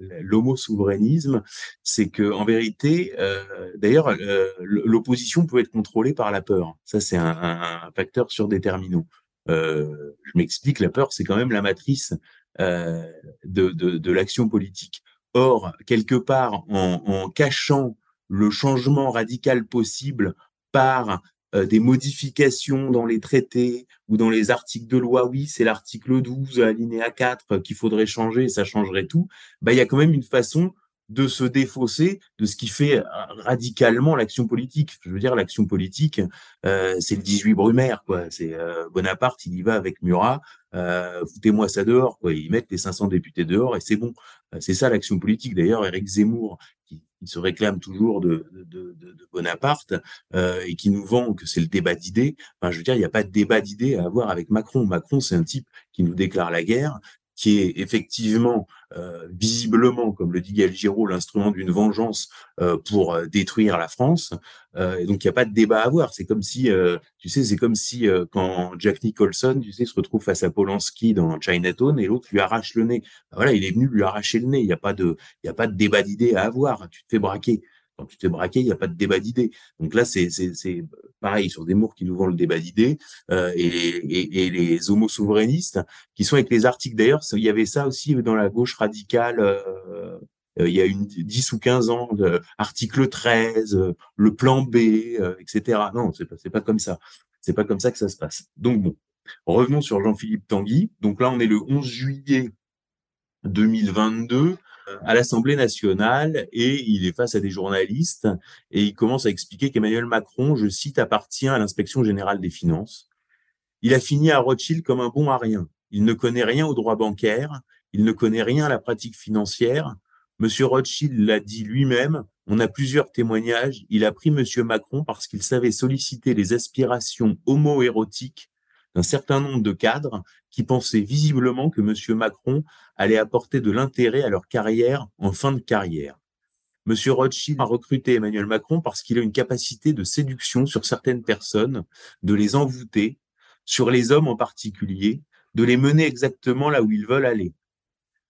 l'homo-souverainisme, c'est que en vérité, euh, d'ailleurs, euh, l'opposition peut être contrôlée par la peur. Ça, c'est un, un, facteur surdéterminant. Euh, je m'explique, la peur, c'est quand même la matrice euh, de, de, de l'action politique. Or, quelque part, en, en, cachant le changement radical possible par euh, des modifications dans les traités ou dans les articles de loi, oui, c'est l'article 12, alinéa 4 euh, qu'il faudrait changer, ça changerait tout, bah, il y a quand même une façon de se défausser de ce qui fait euh, radicalement l'action politique. Je veux dire, l'action politique, euh, c'est le 18 Brumaire, quoi. C'est Bonaparte, il y va avec Murat, euh, foutez-moi ça dehors, quoi. Ils mettent les 500 députés dehors et c'est bon. c'est ça l'action politique. D'ailleurs, Éric Zemmour, qui qui se réclame toujours de Bonaparte euh, et qui nous vend que c'est le débat d'idées. Enfin, je veux dire, il n'y a pas de débat d'idées à avoir avec Macron. Macron, c'est un type qui nous déclare la guerre, qui est effectivement, euh, visiblement, comme le dit Gaël Giraud, l'instrument d'une vengeance euh, pour euh, détruire la France. Euh, et donc, il n'y a pas de débat à avoir. C'est comme si, euh, tu sais, c'est comme si quand Jack Nicholson, tu sais, se retrouve face à Polanski dans Chinatown et l'autre lui arrache le nez. Ben voilà, il est venu lui arracher le nez. Il n'y a pas de, il a pas de débat d'idées à avoir. Tu te fais braquer quand tu t'es braqué, il n'y a pas de débat d'idées. Donc là, c'est pareil sur des qui nous vend le débat d'idées euh, et, et, et, les homo-souverainistes qui sont avec les articles. D'ailleurs, il y avait ça aussi dans la gauche radicale. Euh, euh il y a une 10 ou 15 ans, de, article 13, euh, le plan B, euh, etc. Non, c'est pas, pas comme ça. C'est pas comme ça que ça se passe. Donc bon, revenons sur Jean-Philippe Tanguy. Donc là, on est le 11 juillet 2022 à l'Assemblée nationale et il est face à des journalistes et il commence à expliquer qu'Emmanuel Macron, je cite, appartient à l'inspection générale des finances. Il a fini à Rothschild comme un bon à rien. Il ne connaît rien au droit bancaire, il ne connaît rien à la pratique financière. Monsieur Rothschild l'a dit lui-même, on a plusieurs témoignages, il a pris Monsieur Macron parce qu'il savait solliciter les aspirations homo-érotiques d'un certain nombre de cadres qui pensaient visiblement que M. Macron allait apporter de l'intérêt à leur carrière en fin de carrière. M. Rothschild a recruté Emmanuel Macron parce qu'il a une capacité de séduction sur certaines personnes, de les envoûter, sur les hommes en particulier, de les mener exactement là où ils veulent aller.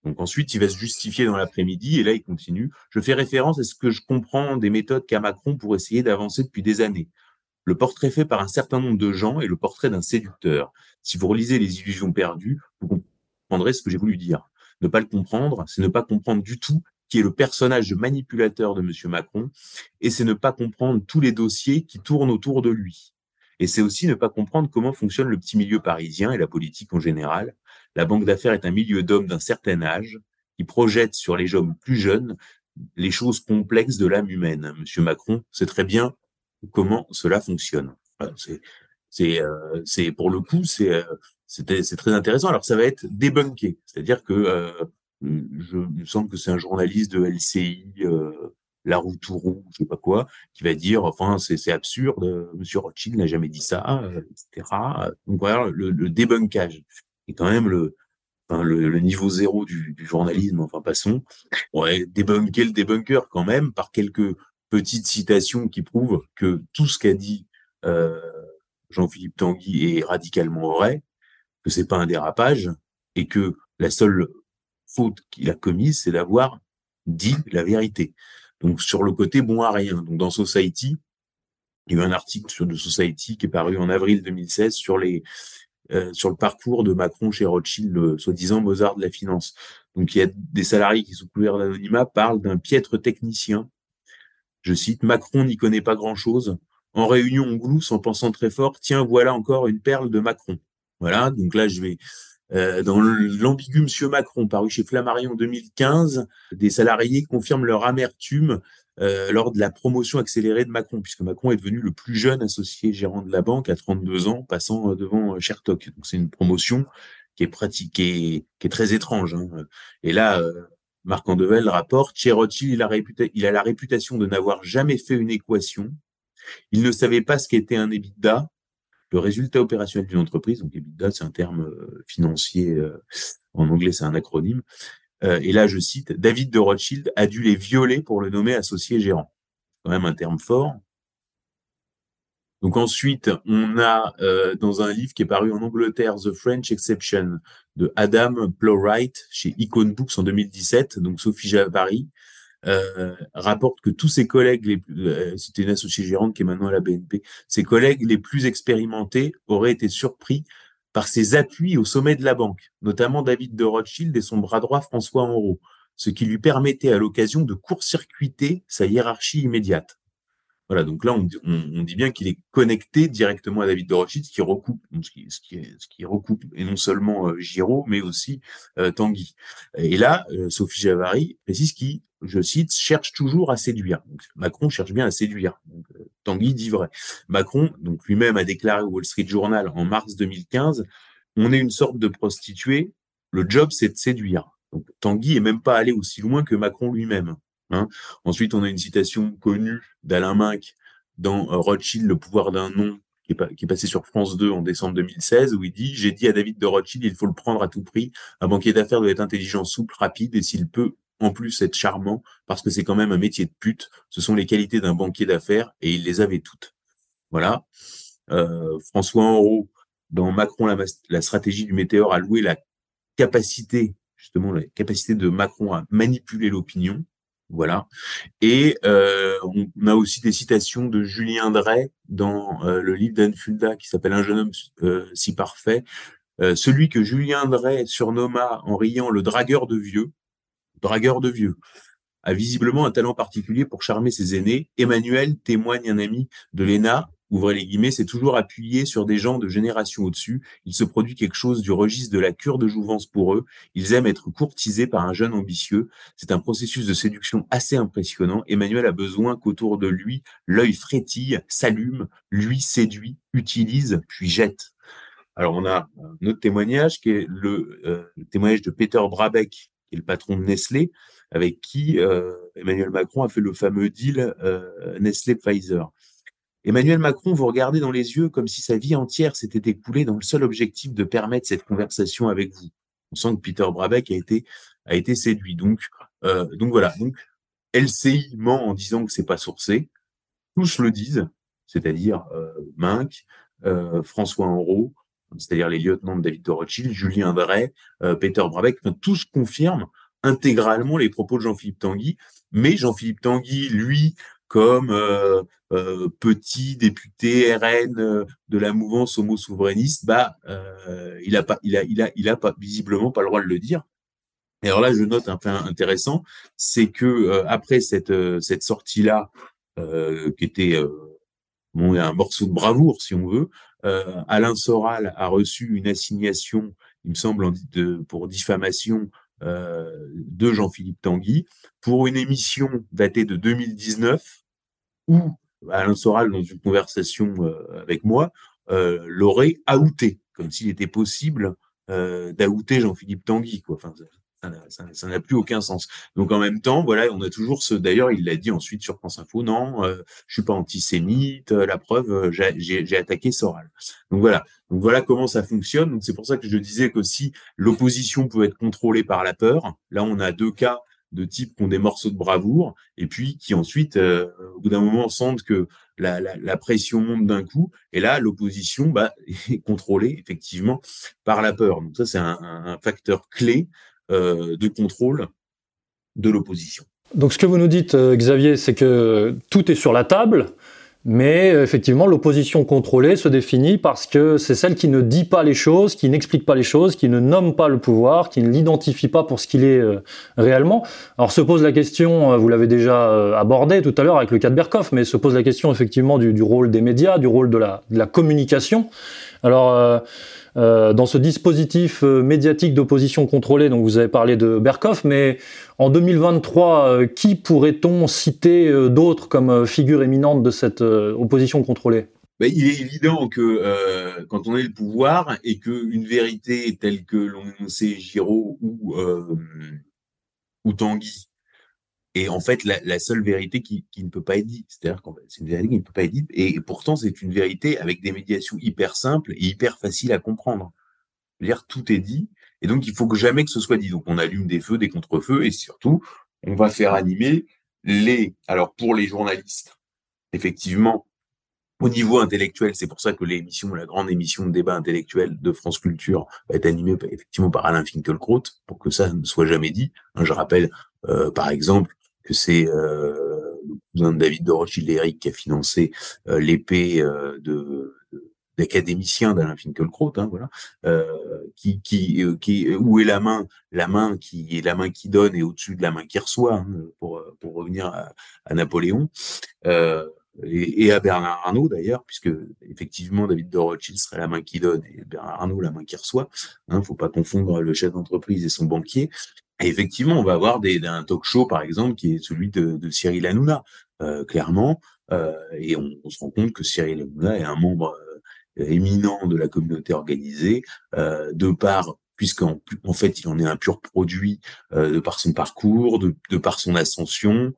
Donc ensuite, il va se justifier dans l'après-midi et là, il continue. Je fais référence à ce que je comprends des méthodes qu'a Macron pour essayer d'avancer depuis des années. Le portrait fait par un certain nombre de gens est le portrait d'un séducteur. Si vous relisez Les illusions perdues, vous comprendrez ce que j'ai voulu dire. Ne pas le comprendre, c'est ne pas comprendre du tout qui est le personnage manipulateur de Monsieur Macron, et c'est ne pas comprendre tous les dossiers qui tournent autour de lui. Et c'est aussi ne pas comprendre comment fonctionne le petit milieu parisien et la politique en général, La banque d'affaires est un milieu d'hommes d'un certain âge qui projette sur les hommes plus jeunes les choses complexes de l'âme humaine. Monsieur Macron sait très bien comment cela fonctionne. c'est euh, pour le coup c'est euh, très intéressant. Alors ça va être débunké, c'est-à-dire que euh, je me semble que c'est un journaliste de LCI, euh, La Roue Tourou, je sais pas quoi, qui va dire, enfin c'est absurde, Monsieur Rothschild n'a jamais dit ça, etc. Donc voilà le, le débunkage est quand même le Enfin, le, le, niveau zéro du, du, journalisme, enfin passons. Ouais, débunker le débunker quand même par quelques petites citations qui prouvent que tout ce qu'a dit euh, Jean-Philippe Tanguy est radicalement vrai, que c'est pas un dérapage et que la seule faute qu'il a commise, c'est d'avoir dit la vérité. Donc sur le côté bon à rien. Donc dans Society, il y a eu un article sur de Society qui est paru en avril 2016 sur les euh, sur le parcours de Macron chez Rothschild, le soi-disant Mozart de la finance. Donc il y a des salariés qui, sous couvert d'anonymat, parlent d'un piètre technicien. Je cite, Macron n'y connaît pas grand-chose. En réunion, on glousse en pensant très fort, tiens, voilà encore une perle de Macron. Voilà, donc là, je vais euh, dans l'ambigu Monsieur Macron, paru chez Flammarion en 2015, des salariés confirment leur amertume euh, lors de la promotion accélérée de Macron, puisque Macron est devenu le plus jeune associé gérant de la banque à 32 ans, passant euh, devant Chertok. Donc c'est une promotion qui est pratiquée, qui est très étrange. Hein. Et là, Marc Andevel rapporte, chez Rothschild, il a, la réputation de n'avoir jamais fait une équation. Il ne savait pas ce qu'était un EBITDA, le résultat opérationnel d'une entreprise. Donc EBITDA, c'est un terme financier, en anglais c'est un acronyme. Euh, et là, je cite, David de Rothschild a dû les violer pour le nommer associé gérant. Quand même un terme fort. Donc ensuite, on a euh, dans un livre qui est paru en Angleterre, The French Exception de Adam Plowright chez Icon Books en 2017. Donc Sophie Javary euh, rapporte que tous ses collègues, les euh, c'était une associée gérante qui est maintenant à la BNP, ses collègues les plus expérimentés auraient été surpris par ses appuis au sommet de la banque, notamment David de Rothschild et son bras droit François Henrault, ce qui lui permettait à l'occasion de court-circuiter sa hiérarchie immédiate. Voilà, donc là, on, dit bien qu'il est connecté directement à David de ce qui recoupe, ce qui, ce qui, ce qui recoupe, et non seulement euh, Giraud, mais aussi euh, Tanguy. Et là, euh, Sophie Javary précise qu'il, je cite, cherche toujours à séduire. Macron cherche bien à séduire. Donc, euh, Tanguy dit vrai. Macron, donc lui-même a déclaré au Wall Street Journal en mars 2015, on est une sorte de prostituée, le job c'est de séduire. Donc Tanguy est même pas allé aussi loin que Macron lui-même. Hein. Ensuite, on a une citation connue d'Alain Minck dans euh, Rothschild, le pouvoir d'un nom, qui est, passé sur France 2 en décembre 2016, où il dit, j'ai dit à David de Rothschild, il faut le prendre à tout prix. Un banquier d'affaires doit être intelligent, souple, rapide, et s'il peut en plus être charmant, parce que c'est quand même un métier de pute. Ce sont les qualités d'un banquier d'affaires, et il les avait toutes. Voilà. Euh, François Henrault, dans Macron, la, la stratégie du météore, a loué la capacité, justement, la capacité de Macron à manipuler l'opinion. Voilà. Et euh, on a aussi des citations de Julien Drey dans euh, le livre d'Anne Fulda qui s'appelle Un jeune homme euh, si parfait. celui que Julien Drey surnomma en riant le dragueur de vieux, dragueur de vieux, a visiblement un talent particulier pour charmer ses aînés. Emmanuel témoigne un ami de l'ENA ouvrez les guillemets, c'est toujours appuyé sur des gens de génération au-dessus. Il se produit quelque chose du registre de la cure de jouvence pour eux. Ils aiment être courtisés par un jeune ambitieux. C'est un processus de séduction assez impressionnant. Emmanuel a besoin qu'autour de lui, l'œil frétille, s'allume, lui séduit, utilise, puis jette. Alors on a un autre témoignage qui est le, euh, témoignage de Peter Brabeck, qui est le patron de Nestlé, avec qui euh, Emmanuel Macron a fait le fameux deal euh, Nestlé-Pfizer. Emmanuel Macron vous regardez dans les yeux comme si sa vie entière s'était écoulée dans le seul objectif de permettre cette conversation avec vous. On sent que Peter Brabeck a été, a été séduit. Donc, euh, donc voilà. Donc, LCI ment en disant que c'est pas sourcé. Tous le disent, c'est-à-dire euh, Minck, euh, François Henrault, c'est-à-dire les lieutenants de David de Rothschild, Julien Drey, euh, Peter Brabeck, enfin, tous confirment intégralement les propos de Jean-Philippe Tanguy. Mais Jean-Philippe Tanguy, lui, comme euh, euh, petit député RN euh, de la mouvance homo-souverainiste, bah, il a pas, il a, il a, il a pas visiblement pas le droit de le dire. Et alors là, je note un fait intéressant, c'est que après cette cette sortie là, qui était bon, un morceau de bravoure si on veut, Alain Soral a reçu une assignation il me semble, pour diffamation de Jean-Philippe Tanguy, pour une émission datée de 2019, où Alain Soral, dans une conversation avec moi, l'aurait outé, comme s'il était possible d'outer Jean-Philippe Tanguy. Quoi. Ça n'a plus aucun sens. Donc en même temps, voilà, on a toujours ce. D'ailleurs, il l'a dit ensuite sur France Info. Non, euh, je suis pas antisémite. Euh, la preuve, euh, j'ai attaqué Soral. Donc voilà. Donc voilà comment ça fonctionne. Donc c'est pour ça que je disais que si l'opposition peut être contrôlée par la peur, là on a deux cas de types qui ont des morceaux de bravoure et puis qui ensuite, euh, au bout d'un moment, sentent que la, la, la pression monte d'un coup. Et là, l'opposition bah, (laughs) est contrôlée effectivement par la peur. Donc ça, c'est un, un, facteur clé de contrôle de l'opposition. Donc ce que vous nous dites, euh, Xavier, c'est que tout est sur la table, mais euh, effectivement, l'opposition contrôlée se définit parce que c'est celle qui ne dit pas les choses, qui n'explique pas les choses, qui ne nomme pas le pouvoir, qui ne l'identifie pas pour ce qu'il est réellement. Alors se pose la question, vous l'avez déjà abordé tout à l'heure avec le cas de Berkoff, mais se pose la question effectivement du, rôle des médias, du rôle de la communication. Alors euh, dans ce dispositif euh, médiatique d'opposition contrôlée, donc vous avez parlé de Berkoff, mais en 2023, euh, qui pourrait-on citer d'autres comme figure éminente de cette opposition contrôlée? Ben, il est évident que quand on est le pouvoir et qu'une vérité telle que l'ont énoncé Giraud ou, ou Tanguy et en fait, la, seule vérité qui, ne peut pas être dite, c'est-à-dire que c'est une vérité qui ne peut pas être dite, et, pourtant c'est une vérité avec des médiations hyper simples et hyper faciles à comprendre. dire tout est dit, et donc il faut que jamais que ce soit dit. Donc on allume des feux, des contre-feux, et surtout on va faire animer les. Alors pour les journalistes, effectivement, au niveau intellectuel, c'est pour ça que l'émission, la grande émission de débat intellectuel de France Culture va être animée effectivement par Alain Finkielkraut, pour que ça ne soit jamais dit. Hein, je rappelle, euh, par exemple, que c'est euh, David de Rothschild qui a financé euh, l'épée euh, d'académicien d'Alain Finkielkraut, hein, voilà, qui, où est la main, la main qui est la main qui donne et au-dessus de la main qui reçoit, hein, pour, revenir à, Napoléon, et, à Bernard Arnault d'ailleurs, puisque effectivement David de Rothschild serait la main qui donne et Bernard Arnault la main qui reçoit. Hein, faut pas confondre le chef d'entreprise et son banquier. Effectivement, on va avoir des, un talk show, par exemple, qui est celui de, Cyril Hanouna, euh, clairement, euh, et on, se rend compte que Cyril Hanouna est un membre euh, éminent de la communauté organisée, euh, de par puisqu'en en fait, il en est un pur produit de par son parcours, de, de par son ascension.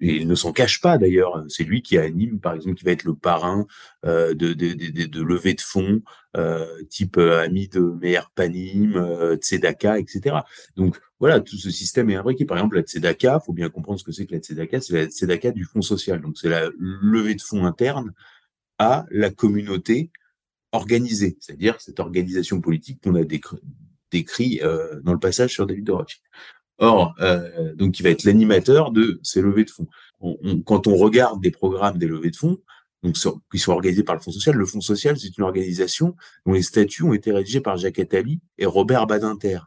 Il ne s'en cache pas d'ailleurs. C'est lui qui anime, par exemple, qui va être le parrain euh, de, de, de, de levée de fonds, euh, type euh, ami de Meir Panim, Tzedaka, etc. Donc voilà, tout ce système est imbriqué. Par exemple, la Tzedaka, faut bien comprendre ce que c'est que la Tzedaka, c'est la Tzedaka du fonds social. Donc c'est la levée de fonds interne à la communauté organisée, c'est-à-dire cette organisation politique qu'on a décrit, dans le passage sur David de. Or, euh, donc, il va être l'animateur de ces levées de fonds. quand on regarde des programmes des levées de fonds, donc qui sont organisés par le Fonds social, le Fonds social, c'est une organisation dont les statuts ont été rédigés par Jacques Attali et Robert Badinter.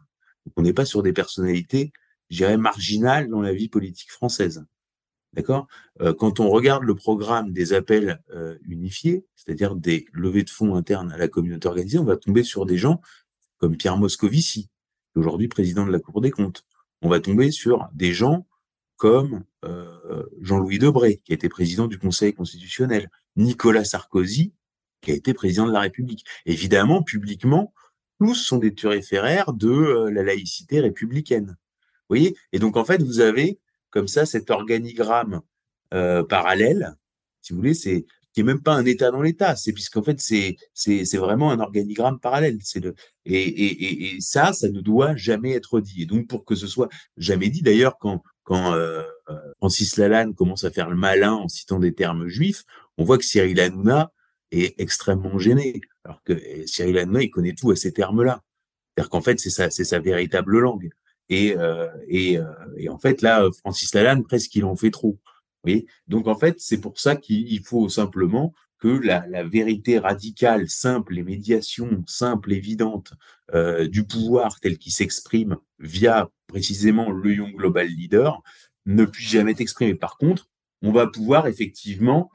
Donc, on n'est pas sur des personnalités, je dirais, marginales dans la vie politique française. D'accord? Euh, Quand on regarde le programme des appels euh, unifiés, c'est-à-dire des levées de fonds internes à la communauté organisée, on va tomber sur des gens comme Pierre Moscovici, aujourd'hui président de la Cour des comptes. On va tomber sur des gens comme euh, Jean-Louis Debré, qui a été président du Conseil constitutionnel, Nicolas Sarkozy, qui a été président de la République. Évidemment, publiquement, tous sont des turiféraires de la laïcité républicaine. Vous voyez? Et donc, en fait, vous avez comme ça cet organigramme euh, parallèle, si vous voulez, c'est qui est même pas un état dans l'état, c'est puisqu'en fait c'est c'est c'est vraiment un organigramme parallèle. C'est le et, et, et, ça, ça ne doit jamais être dit. Et donc pour que ce soit jamais dit, d'ailleurs quand quand euh, Francis Lalanne commence à faire le malin en citant des termes juifs, on voit que Cyril Hanouna est extrêmement gêné, alors que Cyril Hanouna il connaît tout à ces termes-là. C'est-à-dire qu'en fait c'est sa c'est sa véritable langue. Et, euh, et, euh, et, en fait, là, Francis Lalanne, presque, il en fait trop. Donc, en fait, c'est pour ça qu'il faut simplement que la, vérité radicale, simple, les médiations simples, évidentes euh, du pouvoir tel qu'il s'exprime via précisément le Young Global Leader ne puisse jamais être exprimé. Par contre, on va pouvoir effectivement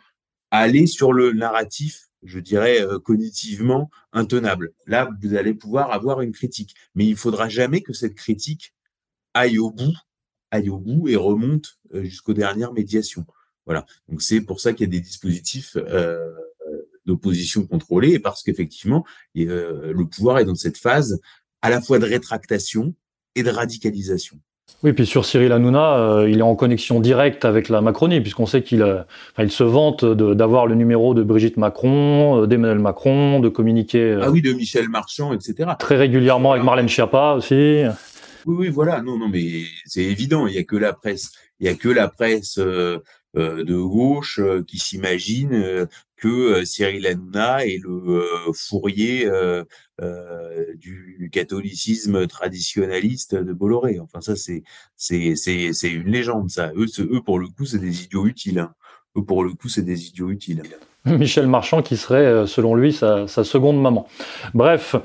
aller sur le narratif je dirais, cognitivement intenable. Là, vous allez pouvoir avoir une critique. Mais il faudra jamais que cette critique aille au bout, aille au bout et remonte jusqu'aux dernières médiations. Voilà. Donc c'est pour ça qu'il y a des dispositifs euh, d'opposition contrôlée parce qu'effectivement, euh, le pouvoir est dans cette phase à la fois de rétractation et de radicalisation. Oui, puis sur Cyril Hanouna, euh, il est en connexion directe avec la Macronie, puisqu'on sait qu'il il se vante d'avoir le numéro de Brigitte Macron, d'Emmanuel Macron, de communiquer. ah oui, de Michel Marchand, etc. Très régulièrement avec Marlène Schiappa aussi. Oui, oui, voilà. Non, non, mais c'est évident. Il y a que la presse, il y a que la presse euh, de gauche euh, qui s'imagine euh, que Cyril Hanouna est le fourrier du catholicisme traditionnaliste de Bolloré. Enfin, ça, c'est c'est c'est c'est une légende. Ça, eux, eux pour le coup, c'est des idiots utiles. Hein. Eux, pour le coup, c'est des idiots utiles. (laughs) Michel Marchand qui serait, euh, selon lui, sa, seconde maman. Bref,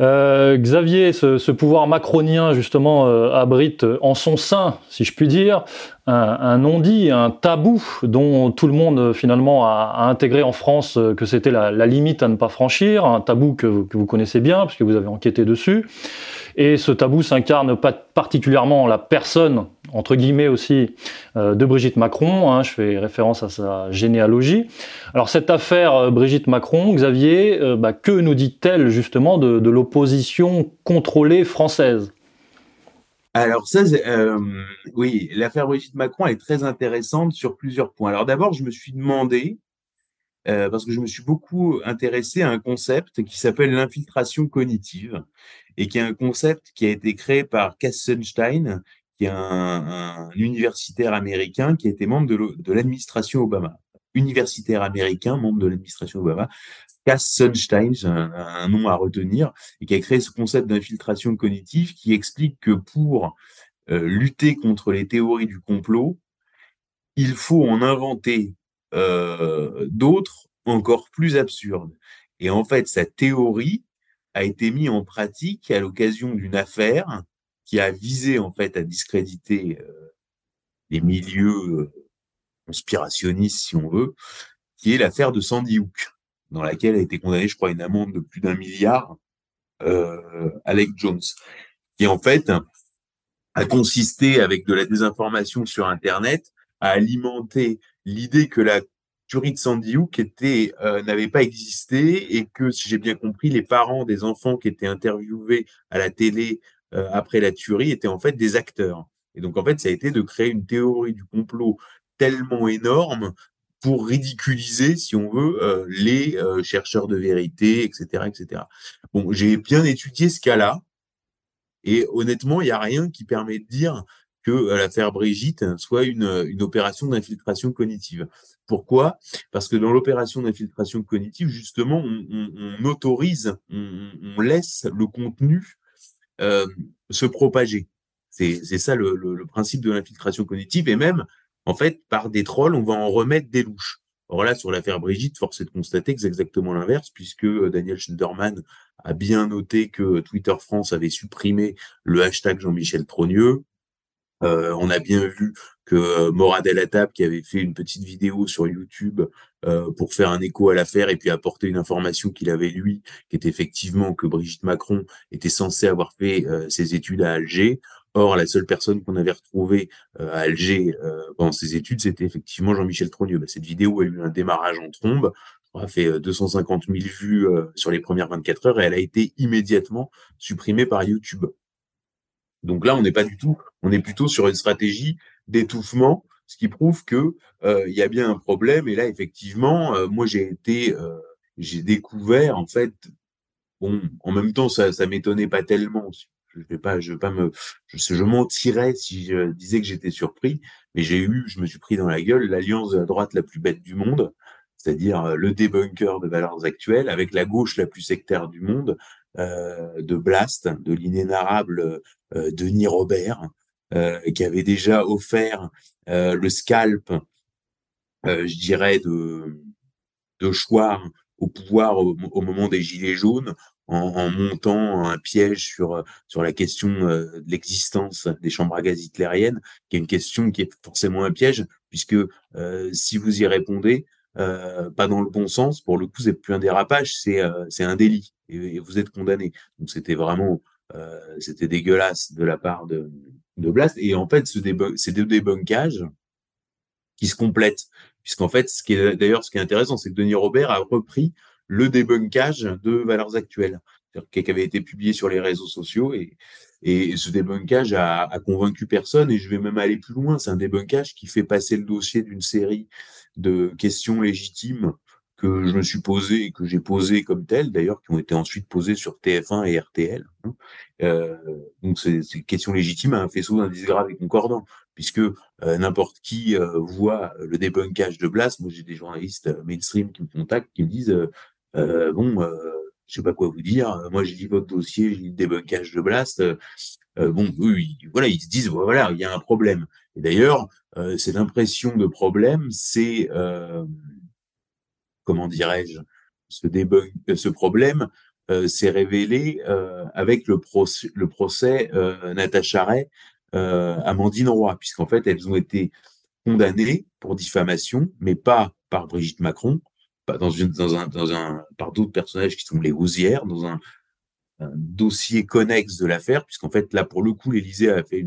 euh, Xavier, ce, pouvoir macronien, justement, euh, abrite en son sein, si je puis dire, un, non-dit, un tabou dont tout le monde, finalement, a, intégré en France que c'était la, limite à ne pas franchir, un tabou que, que vous connaissez bien, puisque vous avez enquêté dessus. Et ce tabou s'incarne pas particulièrement la personne, entre guillemets aussi, euh, de Brigitte Macron. Hein, je fais référence à sa généalogie. Alors cette affaire euh, Brigitte Macron, Xavier, euh, bah, que nous dit-elle justement de, l'opposition contrôlée française? Alors oui, l'affaire Brigitte Macron est très intéressante sur plusieurs points. Alors d'abord, je me suis demandé, parce que je me suis beaucoup intéressé à un concept qui s'appelle l'infiltration cognitive et qui est un concept qui a été créé par Cass Sunstein, un, universitaire américain qui a été membre de l'administration Obama. Universitaire américain, membre de l'administration Obama, Cass Sunstein, un, un, nom à retenir, et qui a créé ce concept d'infiltration cognitive qui explique que pour euh, lutter contre les théories du complot, il faut en inventer euh, d'autres encore plus absurdes. Et en fait, cette théorie, a été mis en pratique à l'occasion d'une affaire qui a visé en fait à discréditer euh, les milieux euh, conspirationnistes, si on veut, qui est l'affaire de Sandy Hook, dans laquelle a été condamné, je crois, une amende de plus d'un milliard, euh, Alec Jones, qui en fait a consisté avec de la désinformation sur Internet à alimenter l'idée que la tuerie de Sandy Hook était euh, n'avait pas existé et que, si j'ai bien compris, les parents des enfants qui étaient interviewés à la télé euh, après la tuerie étaient en fait des acteurs. Et donc, en fait, ça a été de créer une théorie du complot tellement énorme pour ridiculiser, si on veut, euh, les chercheurs de vérité, etc., etc. Bon, j'ai bien étudié ce cas-là, et honnêtement, il n'y a rien qui permet de dire que l'affaire Brigitte soit une, une opération d'infiltration cognitive. Pourquoi? Parce que dans l'opération d'infiltration cognitive, justement, on, autorise, on, laisse le contenu euh, se propager. C'est ça le, principe de l'infiltration cognitive. Et même, en fait, par des trolls, on va en remettre des louches. Or là, sur l'affaire Brigitte, force est de constater que c'est exactement l'inverse, puisque euh, Daniel Schneiderman a bien noté que Twitter France avait supprimé le hashtag Jean-Michel Trogneux. Euh, on a bien vu que euh, Morad El qui avait fait une petite vidéo sur YouTube euh, pour faire un écho à l'affaire et puis apporter une information qu'il avait lui, qui était effectivement que Brigitte Macron était censée avoir fait ses études à Alger. Or, la seule personne qu'on avait retrouvée à Alger pendant ses études, c'était effectivement Jean-Michel Trogneux. Bah, cette vidéo a eu un démarrage en trombe, a fait 250 000 vues sur les premières 24 heures et elle a été immédiatement supprimée par YouTube. Donc là, on n'est pas du tout, on est plutôt sur une stratégie d'étouffement, ce qui prouve que euh, y a bien un problème. Et là, effectivement, euh, moi j'ai été, euh, j'ai découvert en fait, bon, en même temps, ça, ça m'étonnait pas tellement. Je vais pas, je vais pas me, je, je mentirais si je disais que j'étais surpris, mais j'ai eu, je me suis pris dans la gueule l'alliance de la droite la plus bête du monde, c'est-à-dire le débunker de valeurs actuelles avec la gauche la plus sectaire du monde, de Blast, de l'inénarrable euh, Denis Robert, euh, qui avait déjà offert le scalp, je dirais, de, de au pouvoir au, moment des Gilets jaunes, en, montant un piège sur, sur la question de l'existence des chambres à gaz hitlériennes, qui est une question qui est forcément un piège, puisque si vous y répondez, euh, pas dans le bon sens. Pour le coup, c'est plus un dérapage, euh, c'est un délit et, vous êtes condamné. Donc c'était vraiment euh, c'était dégueulasse de la part de de Blast. Et en fait, ce ces deux débunkages qui se complètent, puisqu'en fait, ce qui est d'ailleurs ce qui est intéressant, c'est que Denis Robert a repris le débunkage de valeurs actuelles, qui avait été publié sur les réseaux sociaux et et ce débunkage a, a, convaincu personne, et je vais même aller plus loin. C'est un débunkage qui fait passer le dossier d'une série de questions légitimes que je me suis posé et que j'ai posées comme telles, d'ailleurs, qui ont été ensuite posées sur TF1 et RTL. Hein. Euh, donc, ces, questions légitimes à un faisceau d'indices graves et concordants, puisque euh, n'importe qui euh, voit le débunkage de Blas. Moi, j'ai des journalistes mainstream qui me contactent, qui me disent bon je sais pas quoi vous dire. Moi, j'ai lu votre dossier, j'ai lu le débunkage de Blast. Euh, bon, oui, voilà, ils se disent, voilà, il y a un problème. Et d'ailleurs, cette impression de problème, c'est, comment dirais-je, ce, debunk, ce problème s'est révélé avec le, procès, le procès Natacha Ray, Amandine Roy, puisqu'en fait, elles ont été condamnées pour diffamation, mais pas par Brigitte Macron, dans, une, dans, un, dans un, par d'autres personnages qui sont les Rousières, dans un, dossier connexe de l'affaire, puisqu'en fait, là, pour le coup, l'Élysée a fait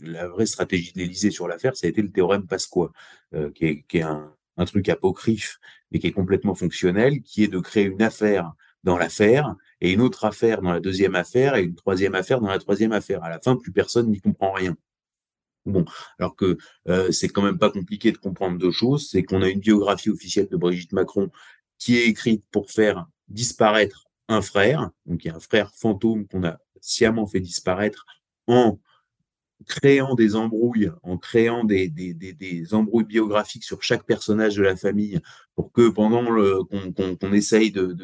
la vraie stratégie de l'Élysée sur l'affaire, ça a été le théorème Pasqua, euh, qui est, qui est un, un, truc apocryphe, mais qui est complètement fonctionnel, qui est de créer une affaire dans l'affaire, et une autre affaire dans la deuxième affaire, et une troisième affaire dans la troisième affaire. À la fin, plus personne n'y comprend rien. Bon, alors que euh, c'est quand même pas compliqué de comprendre deux choses, c'est qu'on a une biographie officielle de Brigitte Macron qui est écrite pour faire disparaître un frère, donc il y a un frère fantôme qu'on a sciemment fait disparaître en créant des embrouilles, en créant des, embrouilles biographiques sur chaque personnage de la famille, pour que pendant qu'on essaye de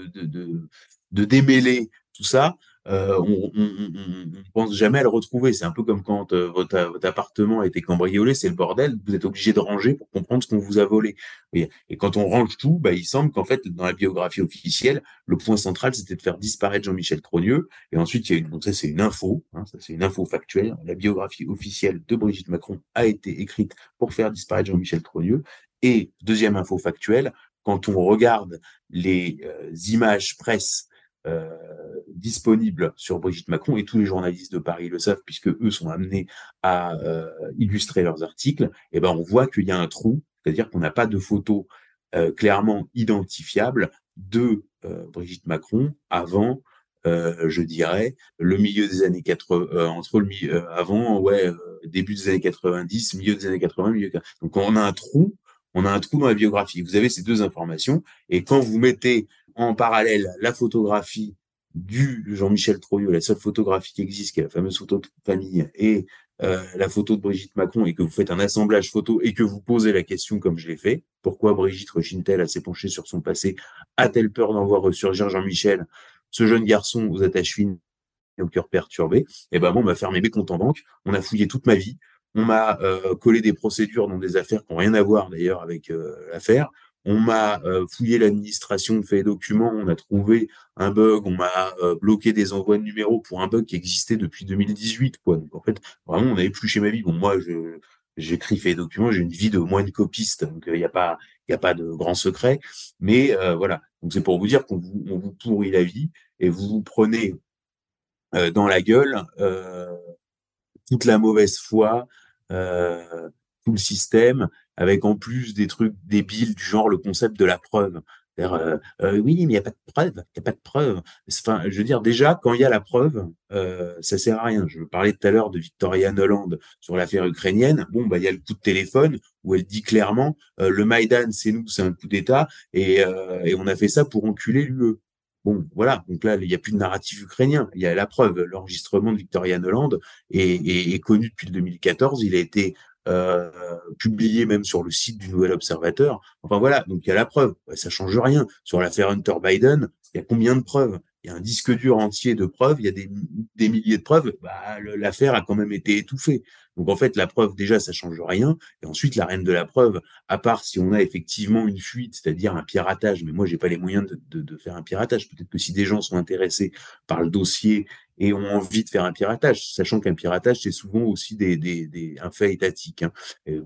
démêler tout ça, euh, on, on, pense jamais à le retrouver. C'est un peu comme quand euh, votre, votre, appartement a été cambriolé, c'est le bordel. Vous êtes obligé de ranger pour comprendre ce qu'on vous a volé. Et, quand on range tout, bah, il semble qu'en fait, dans la biographie officielle, le point central, c'était de faire disparaître Jean-Michel Trogneux. Et ensuite, il y a une, donc ça, c'est une info, hein, ça, c'est une info factuelle. La biographie officielle de Brigitte Macron a été écrite pour faire disparaître Jean-Michel Trogneux. Et deuxième info factuelle, quand on regarde les euh, images presse euh, disponible sur Brigitte Macron et tous les journalistes de Paris le savent puisque eux sont amenés à euh, illustrer leurs articles. Et eh ben on voit qu'il y a un trou, c'est-à-dire qu'on n'a pas de photos euh, clairement identifiables de Brigitte Macron avant je dirais, le milieu des années 80, entre le avant, ouais, début des années 90, milieu des années 80, milieu. Donc on a un trou, on a un trou dans la biographie. Vous avez ces deux informations, et quand vous mettez en parallèle la photographie du Jean-Michel Troyeux, la seule photographie qui existe, qui est la fameuse photo de famille, et euh, la photo de Brigitte Macron, et que vous faites un assemblage photo et que vous posez la question comme je l'ai fait, pourquoi Brigitte rechine-t-elle à s'épancher sur son passé? A-t-elle peur d'en voir ressurgir Jean-Michel, ce jeune garçon aux attaches fines et au cœur perturbé. Et eh ben bon, on m'a fermé mes comptes en banque, on a fouillé toute ma vie, on m'a euh, collé des procédures dans des affaires qui n'ont rien à voir d'ailleurs avec euh, l'affaire. On m'a euh, fouillé l'administration, fait les documents, on a trouvé un bug, on m'a euh, bloqué des envois de numéros pour un bug qui existait depuis 2018. Quoi. Donc en fait, vraiment, on plus chez ma vie. Bon, moi, j'écris fait documents, j'ai une vie de moins de copiste, donc il n'y a pas, a de grand secret. Mais euh, voilà, donc c'est pour vous dire qu'on vous, on vous pourrit la vie et vous vous prenez dans la gueule toute la mauvaise foi, tout le système, avec en plus des trucs débiles du genre le concept de la preuve. Euh, euh, oui, mais il n'y a pas de preuve, il n'y a pas de preuve. Enfin, je veux dire, déjà, quand il y a la preuve, euh, ça sert à rien. Je parlais tout à l'heure de Victoria Noland sur l'affaire ukrainienne. Bon, bah, il y a le coup de téléphone où elle dit clairement, euh, le Maïdan, c'est nous, c'est un coup d'État, et, on a fait ça pour enculer l'UE. Bon, voilà. Donc là, il n'y a plus de narratif ukrainien. Il y a la preuve. L'enregistrement de Victoria Noland est, est, est, connu depuis 2014. Il a été euh, publié même sur le site du Nouvel Observateur. Enfin voilà, donc il y a la preuve. Ça change rien. Sur l'affaire Hunter Biden, il y a combien de preuves? Il y a un disque dur entier de preuves. Il y a des, milliers de preuves. Bah, l'affaire a quand même été étouffée. Donc en fait, la preuve, déjà, ça change rien. Et ensuite, la reine de la preuve, à part si on a effectivement une fuite, c'est-à-dire un piratage, mais moi, j'ai pas les moyens de, de, faire un piratage. Peut-être que si des gens sont intéressés par le dossier et ont envie de faire un piratage, sachant qu'un piratage, c'est souvent aussi des, des, des, un fait étatique. Hein.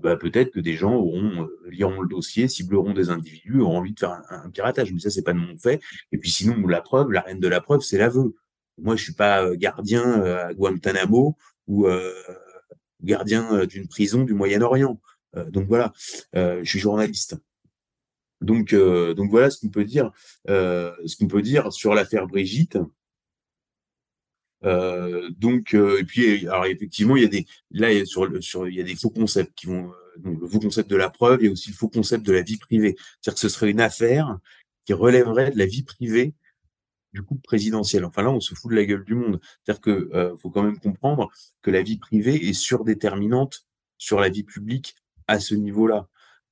bah, peut-être que des gens auront, euh, liront le dossier, cibleront des individus, auront envie de faire un, piratage. Mais ça, c'est pas de mon fait. Et puis sinon, la preuve, la reine de la preuve, c'est l'aveu. Moi, je suis pas euh, gardien euh, à Guantanamo ou gardien d'une prison du Moyen-Orient. donc voilà, je suis journaliste. Donc, donc voilà ce qu'on peut dire, ce qu'on peut dire sur l'affaire Brigitte. Euh, donc, euh, et puis, alors effectivement, il y a des, là, il y a sur, sur, il y a des faux concepts qui vont, euh, donc le faux concept de la preuve, et aussi le faux concept de la vie privée. C'est-à-dire que ce serait une affaire qui relèverait de la vie privée du coup présidentiel. Enfin là, on se fout de la gueule du monde. C'est-à-dire que euh, faut quand même comprendre que la vie privée est surdéterminante sur la vie publique à ce niveau-là.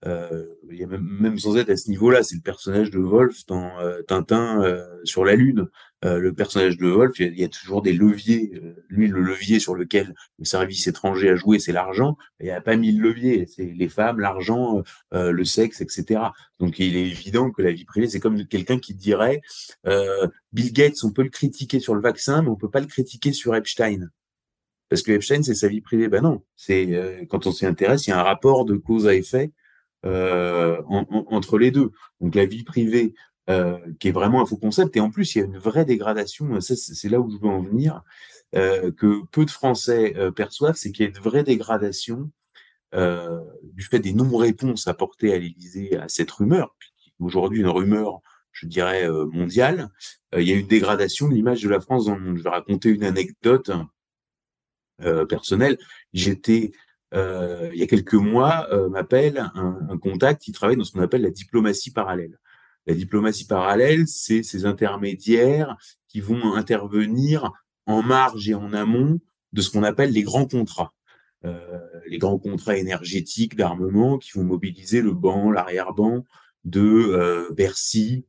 Euh, il y a même, même, sans être à ce niveau-là, c'est le personnage de Wolf dans euh, Tintin euh, sur la Lune. le personnage de Wolf, il y, a, toujours des leviers. lui, le levier sur lequel le service étranger a joué, c'est l'argent. Il n'y a pas mille leviers. C'est les femmes, l'argent, le sexe, etc. Donc, il est évident que la vie privée, c'est comme quelqu'un qui dirait Bill Gates, on peut le critiquer sur le vaccin, mais on peut pas le critiquer sur Epstein. Parce que Epstein, c'est sa vie privée. Ben non, c'est quand on s'y intéresse, il y a un rapport de cause à effet euh, entre les deux. Donc la vie privée, euh, qui est vraiment un faux concept, et en plus il y a une vraie dégradation, c'est là où je veux en venir, euh, que peu de Français perçoivent, c'est qu'il y a une vraie dégradation du fait des non-réponses apportées à l'Élysée à cette rumeur, aujourd'hui une rumeur, je dirais, mondiale, il y a une dégradation de l'image de la France dans le monde. Je vais raconter une anecdote personnelle. J'étais euh, il y a quelques mois, euh, m'appelle un, un, contact qui travaille dans ce qu'on appelle la diplomatie parallèle. La diplomatie parallèle, c'est ces intermédiaires qui vont intervenir en marge et en amont de ce qu'on appelle les grands contrats. Euh, les grands contrats énergétiques d'armement qui vont mobiliser le banc, l'arrière-banc de euh, Bercy,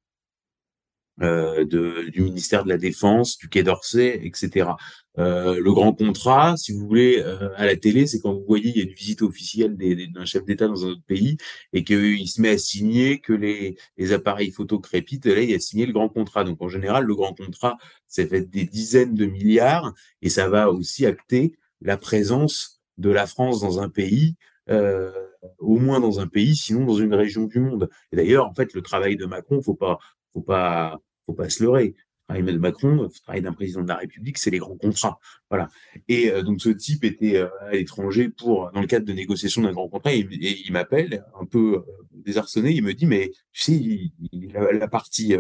euh, de, du ministère de la Défense, du Quai d'Orsay, etc. Euh, le grand contrat, si vous voulez, euh, à la télé, c'est quand vous voyez il y a une visite officielle d'un chef d'État dans un autre pays et qu'il se met à signer que les, les appareils photo crépitent, là, il a signé le grand contrat. Donc en général, le grand contrat, ça fait des dizaines de milliards et ça va aussi acter la présence de la France dans un pays. Euh, au moins dans un pays, sinon dans une région du monde. Et d'ailleurs, en fait, le travail de Macron, faut pas, faut pas, faut pas se leurrer. Le travail de Macron, le travail d'un président de la République, c'est les grands contrats. Voilà. Et euh, donc ce type était euh, à l'étranger pour, dans le cadre de négociation d'un grand contrat, et, il m'appelle un peu euh, désarçonné. Il me dit, mais tu sais, la, partie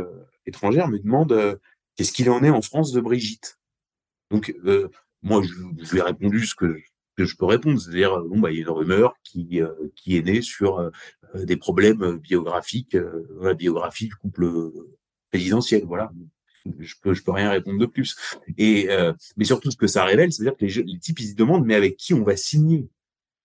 étrangère me demande qu'est-ce qu'il en est en France de Brigitte? Donc moi, je, je, lui ai répondu ce que que je peux répondre, c'est-à-dire bon bah il y a une rumeur qui qui est née sur des problèmes biographiques, la biographie du couple présidentiel, voilà je peux, je peux rien répondre de plus. Et euh, mais surtout, ce que ça révèle, c'est-à-dire que les, les, types ils se demandent, mais avec qui on va signer?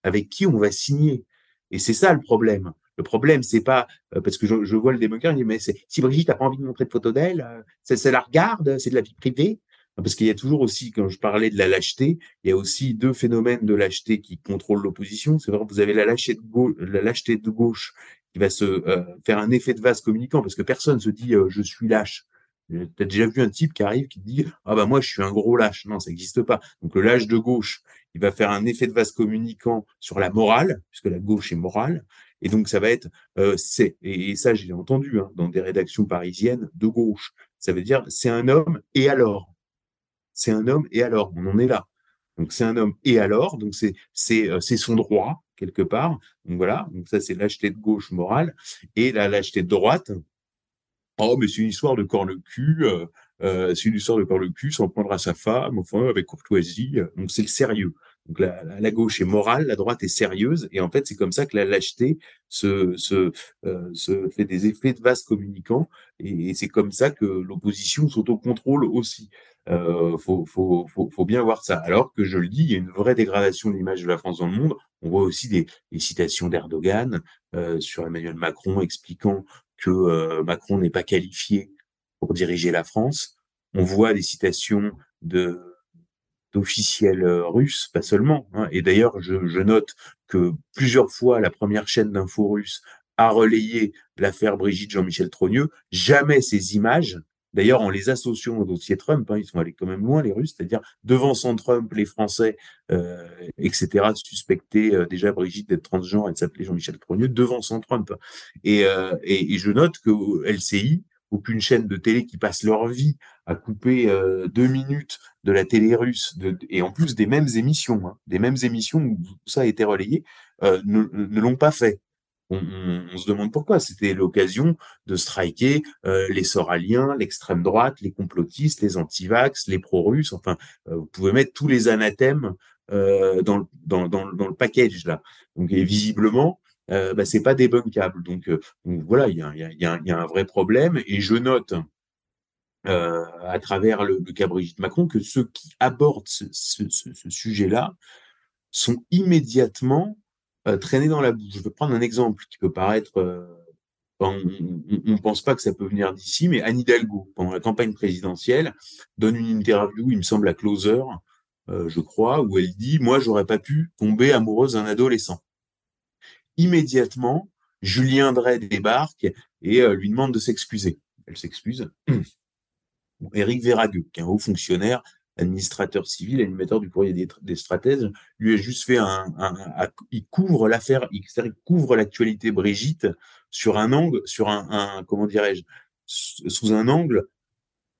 Avec qui on va signer? Et c'est ça le problème. Le problème, c'est pas euh, parce que je, je, vois le démocrate, mais si Brigitte n'a pas envie de montrer de photos d'elle, euh, ça, la regarde, c'est de la vie privée. Parce qu'il y a toujours aussi, quand je parlais de la lâcheté, il y a aussi deux phénomènes de lâcheté qui contrôlent l'opposition. C'est vrai, vous avez la lâcheté de gauche, la lâcheté de gauche qui va se euh, faire un effet de vase communicant parce que personne se dit je suis lâche. T'as déjà vu un type qui arrive qui dit ah bah moi je suis un gros lâche. Non, ça n'existe pas. Donc le lâche de gauche, il va faire un effet de vase communicant sur la morale, puisque la gauche est morale. Et donc ça va être euh, c'est et, ça j'ai entendu hein, dans des rédactions parisiennes de gauche. Ça veut dire c'est un homme et alors? C'est un homme et alors. On en est là. Donc c'est un homme et alors. Donc euh, c'est son droit quelque part. Donc voilà. Ça c'est lâcheté de gauche morale et la lâcheté de droite Oh, mais c'est une histoire de corps le cul, euh, euh, c'est une histoire de corps le cul, s'en prendre à sa femme, enfin, avec courtoisie. Donc, c'est le sérieux. Donc, la, gauche est morale, la droite est sérieuse, et en fait, c'est comme ça que la lâcheté se, fait des effets de vase communicants, et, c'est comme ça que l'opposition s'autocontrôle aussi. Euh, faut, faut, faut, faut, bien voir ça. Alors que je le dis, il y a une vraie dégradation de l'image de la France dans le monde. On voit aussi des, des citations d'Erdogan euh, sur Emmanuel Macron expliquant que euh, Macron n'est pas qualifié pour diriger la France. On voit des citations de d'officiels russes, pas seulement. Hein. Et d'ailleurs, je, je, note que plusieurs fois, la première chaîne d'infos russe a relayé l'affaire Brigitte Jean-Michel Trogneux. Jamais ces images D'ailleurs, en les associant au dossier Trump, hein, ils sont allés quand même loin, les Russes, c'est-à-dire devant son Trump, les Français, euh, etc., suspectaient euh, déjà Brigitte d'être transgenre et de s'appeler Jean-Michel Trogneux, devant son Trump. Et, euh, et, je note que LCI, aucune chaîne de télé qui passe leur vie à couper deux minutes de la télé russe, et en plus des mêmes émissions, hein, des mêmes émissions où ça a été relayé, ne l'ont pas fait on, se demande pourquoi. C'était l'occasion de striker euh, les soraliens, l'extrême droite, les complotistes, les antivax, les pro-russes. Enfin, euh, vous pouvez mettre tous les anathèmes euh, dans, le, dans, dans, le package là. Donc, et visiblement, euh, bah, c'est pas débunkable. Donc, donc voilà, il y a, y, a, un vrai problème. Et je note à travers le, le, cas Brigitte Macron que ceux qui abordent ce, sujet-là sont immédiatement euh, traîner dans la boue. Je vais prendre un exemple qui peut paraître euh, on ne pense pas que ça peut venir d'ici, mais Anne Hidalgo, pendant la campagne présidentielle, donne une interview, il me semble, à Closer, euh, je crois, où elle dit Moi, j'aurais pas pu tomber amoureuse d'un adolescent. Immédiatement, Julien Drey débarque et lui demande de s'excuser. Elle s'excuse. Éric Véragueux, qui est un haut fonctionnaire, administrateur civil, animateur du courrier des, stratèges, lui a juste fait un, il couvre l'affaire, il, couvre l'actualité Brigitte sur un angle, sur un, comment dirais-je, sous un angle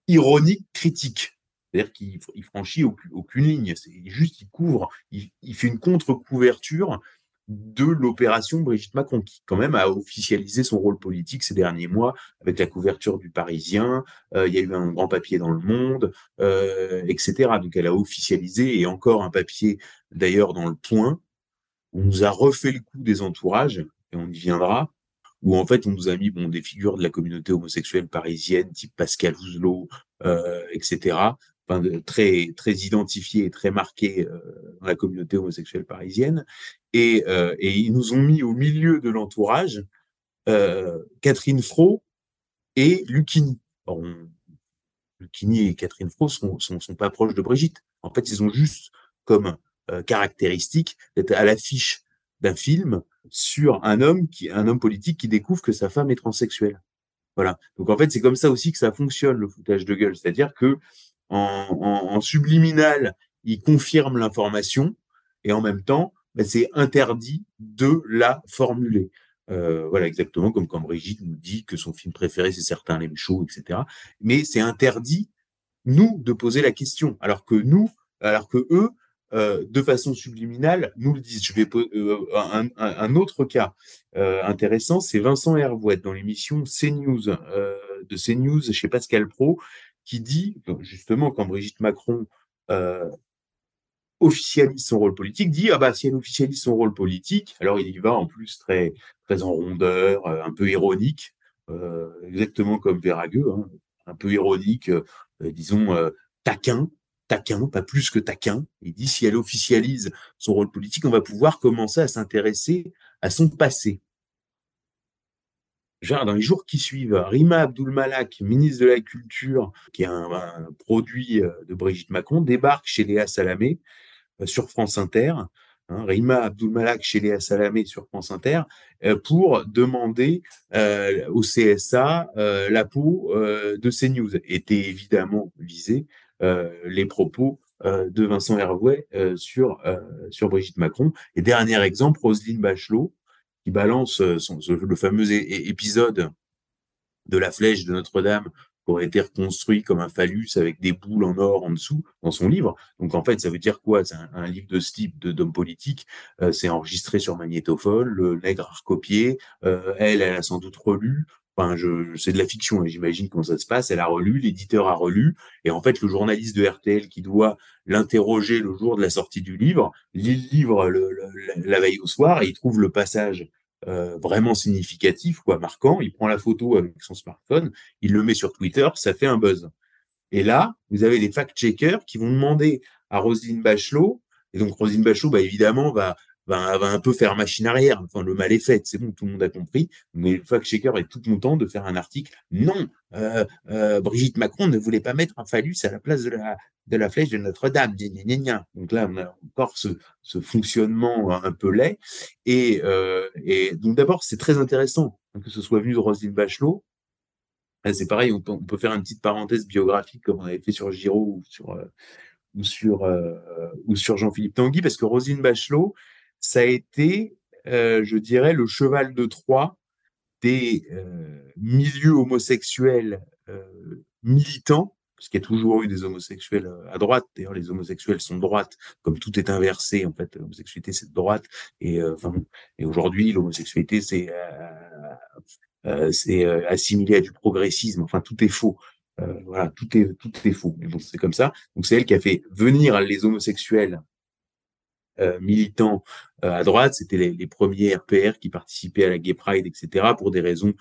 ironique, critique. C'est-à-dire qu'il franchit aucune, ligne. C'est juste, il couvre, il, il fait une contre-couverture de l'opération Brigitte Macron, qui quand même a officialisé son rôle politique ces derniers mois avec la couverture du Parisien, euh, il y a eu un grand papier dans le Monde, euh, etc. Donc elle a officialisé, et encore un papier d'ailleurs dans le Point, où on nous a refait le coup des entourages, et on y viendra, où en fait on nous a mis bon, des figures de la communauté homosexuelle parisienne, type Pascal Houzelot, euh, etc., enfin, très très identifié et très marqué euh, dans la communauté homosexuelle parisienne, et, euh, et, ils nous ont mis au milieu de l'entourage euh, Catherine Fro et Lucchini. Bon, Lucchini et Catherine Fro sont, sont, pas proches de Brigitte. En fait, ils ont juste comme euh, caractéristique d'être à l'affiche d'un film sur un homme qui, un homme politique qui découvre que sa femme est transsexuelle. Voilà. Donc en fait, c'est comme ça aussi que ça fonctionne le foutage de gueule, c'est-à-dire que en subliminal, il confirme l'information et en même temps, ben, c'est interdit de la formuler. Euh, voilà, exactement comme quand Brigitte nous dit que son film préféré c'est certains l'aiment chaud, etc. Mais c'est interdit nous de poser la question, alors que nous, alors que eux, euh, de façon subliminale, nous le disent. Je vais euh, un, un, autre cas euh, intéressant, c'est Vincent Hervouet dans l'émission CNews euh, de CNews chez Pascal Pro, qui dit justement quand Brigitte Macron euh, officialise son rôle politique, dit ah bah si elle officialise son rôle politique, alors il y va en plus très très en rondeur, euh, un peu ironique, euh, exactement comme Véragueux, hein, un peu ironique, euh, disons taquin, taquin, pas plus que taquin. Il dit si elle officialise son rôle politique, on va pouvoir commencer à s'intéresser à son passé. Dans les jours qui suivent, Rima Abdul-Malak, ministre de la Culture, qui est un, un, produit de Brigitte Macron, débarque chez Léa Salamé sur France Inter, hein, Rima Abdul-Malak chez Léa Salamé sur France Inter, euh, pour demander euh, au CSA euh, la peau euh, de CNews. Étaient évidemment visés les propos de Vincent Hervouet sur, Brigitte Macron. Et dernier exemple, Roselyne Bachelot, qui balance le fameux épisode de la flèche de Notre-Dame aurait été reconstruit comme un phallus avec des boules en or en dessous dans son livre. Donc en fait, ça veut dire quoi? C'est un, livre de ce type d'homme politique. Euh, c'est enregistré sur magnétophone, le nègre a recopié, euh, elle, elle a sans doute relu. Enfin, je, c'est de la fiction, et j'imagine comment ça se passe. Elle a relu, l'éditeur a relu, et en fait, le journaliste de RTL qui doit l'interroger le jour de la sortie du livre, lit le livre la veille au soir, et il trouve le passage euh, vraiment significatif, quoi, marquant. Il prend la photo avec son smartphone, il le met sur Twitter, ça fait un buzz. Et là, vous avez des fact-checkers qui vont demander à Roselyne Bachelot, et donc Roselyne Bachelot, bah, évidemment, va, va, va un peu faire machine arrière. Enfin, le mal est fait, c'est bon, tout le monde a compris. Mais le fact-checker est tout content de faire un article. Non, euh, euh, Brigitte Macron ne voulait pas mettre un phallus à la place de la, de la flèche de Notre-Dame. Donc là, on a encore ce, fonctionnement un peu laid. Et, euh, donc d'abord, c'est très intéressant que ce soit venu de Roselyne Bachelot. C'est pareil, on peut, faire une petite parenthèse biographique comme on avait fait sur Giraud ou sur, euh, ou sur, euh, ou sur Jean-Philippe Tanguy, parce que Roselyne Bachelot, ça a été, euh, je dirais, le cheval de Troie des milieux homosexuels militants parce qu'il y a toujours eu des homosexuels euh, à droite. D'ailleurs, les homosexuels sont de droite, comme tout est inversé. En fait, l'homosexualité c'est de droite, et euh, enfin, et aujourd'hui, l'homosexualité c'est euh, c'est assimilé à du progressisme. Enfin, tout est faux. voilà, tout est tout est faux. Mais bon, c'est comme ça. Donc, c'est elle qui a fait venir les homosexuels militants à droite. C'était les, premiers RPR qui participaient à la Gay Pride, etc. Pour des raisons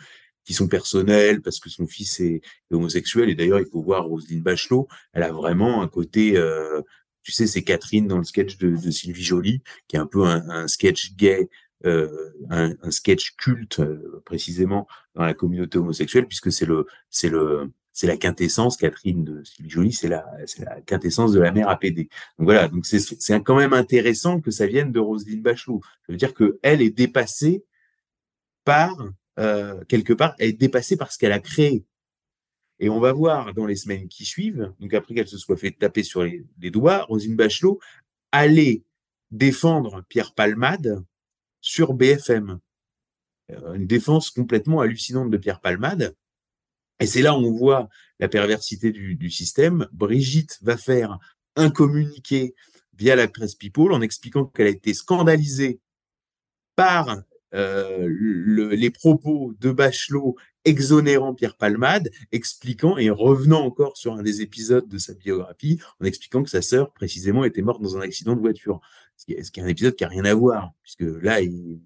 qui sont personnelles parce que son fils est, homosexuel. Et d'ailleurs, il faut voir Roselyne Bachelot, elle a vraiment un côté, euh, tu sais, c'est Catherine dans le sketch de, Sylvie Joly, qui est un peu un, sketch gay, euh, un, un, sketch culte euh, précisément dans la communauté homosexuelle, puisque c'est le, c'est le, c'est la quintessence, Catherine de Sylvie Joly, c'est la, c'est la quintessence de la mère APD. Donc voilà, donc c'est, c'est quand même intéressant que ça vienne de Roselyne Bachelot. Ça veut dire que elle est dépassée par euh, quelque part, elle est dépassée par ce qu'elle a créé. Et on va voir dans les semaines qui suivent, donc après qu'elle se soit fait taper sur les, doigts, Rosine Bachelot aller défendre Pierre Palmade sur BFM. Euh, une défense complètement hallucinante de Pierre Palmade. Et c'est là où on voit la perversité du, du système. Brigitte va faire un communiqué via la presse People en expliquant qu'elle a été scandalisée par euh, le, les propos de Bachelot exonérant Pierre Palmade, expliquant et revenant encore sur un des épisodes de sa biographie, en expliquant que sa sœur, précisément, était morte dans un accident de voiture. Ce qui est, un épisode qui a rien à voir, puisque là, il,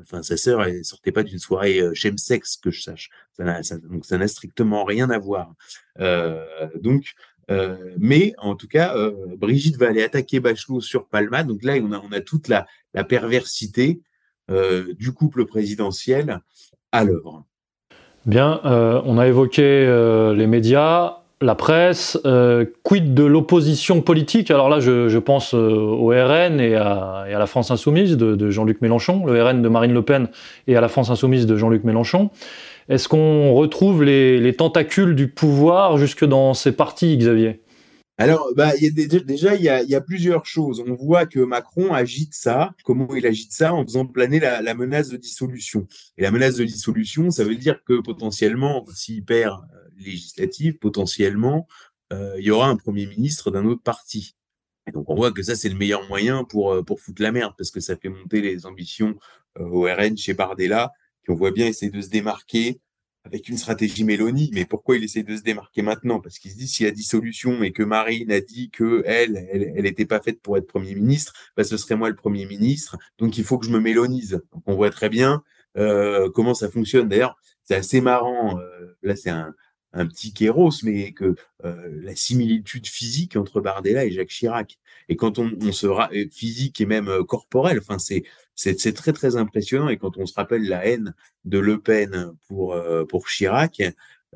enfin, sa sœur, elle sortait pas d'une soirée euh, sexe que je sache. Ça donc, ça n'a strictement rien à voir. Euh, donc, euh, mais en tout cas, euh, Brigitte va aller attaquer Bachelot sur Palmade. Donc là, on a, toute la, perversité euh, du couple présidentiel à l'œuvre. Bien, euh, on a évoqué euh, les médias, la presse, quid de l'opposition politique? Alors là, je, pense au RN et à, la France Insoumise de, Jean-Luc Mélenchon, le RN de Marine Le Pen et à la France Insoumise de Jean-Luc Mélenchon. Est-ce qu'on retrouve les, tentacules du pouvoir jusque dans ces partis, Xavier? Alors, bah, y a déjà, il y a, plusieurs choses. On voit que Macron agite ça. Comment il agite ça En faisant planer la, menace de dissolution. Et la menace de dissolution, ça veut dire que potentiellement, s'il perd euh, législative, potentiellement, euh, il y aura un Premier ministre d'un autre parti. Et donc, on voit que ça, c'est le meilleur moyen pour, euh, pour foutre la merde, parce que ça fait monter les ambitions au RN chez Bardella, qui on voit bien essayer de se démarquer avec une stratégie Mélanie, mais pourquoi il essaie de se démarquer maintenant? Parce qu'il se dit s'il y a dissolution et que Marine a dit que elle, elle, n'était pas faite pour être premier ministre, bah, ce serait moi le premier ministre, donc il faut que je me mélonise. On voit très bien euh, comment ça fonctionne. D'ailleurs, c'est assez marrant. Euh, là, c'est un, un petit kéros, mais que euh, la similitude physique entre Bardella et Jacques Chirac. Et quand on, on se physique et même corporel, enfin c'est c'est très très impressionnant. Et quand on se rappelle la haine de Le Pen pour euh, pour Chirac,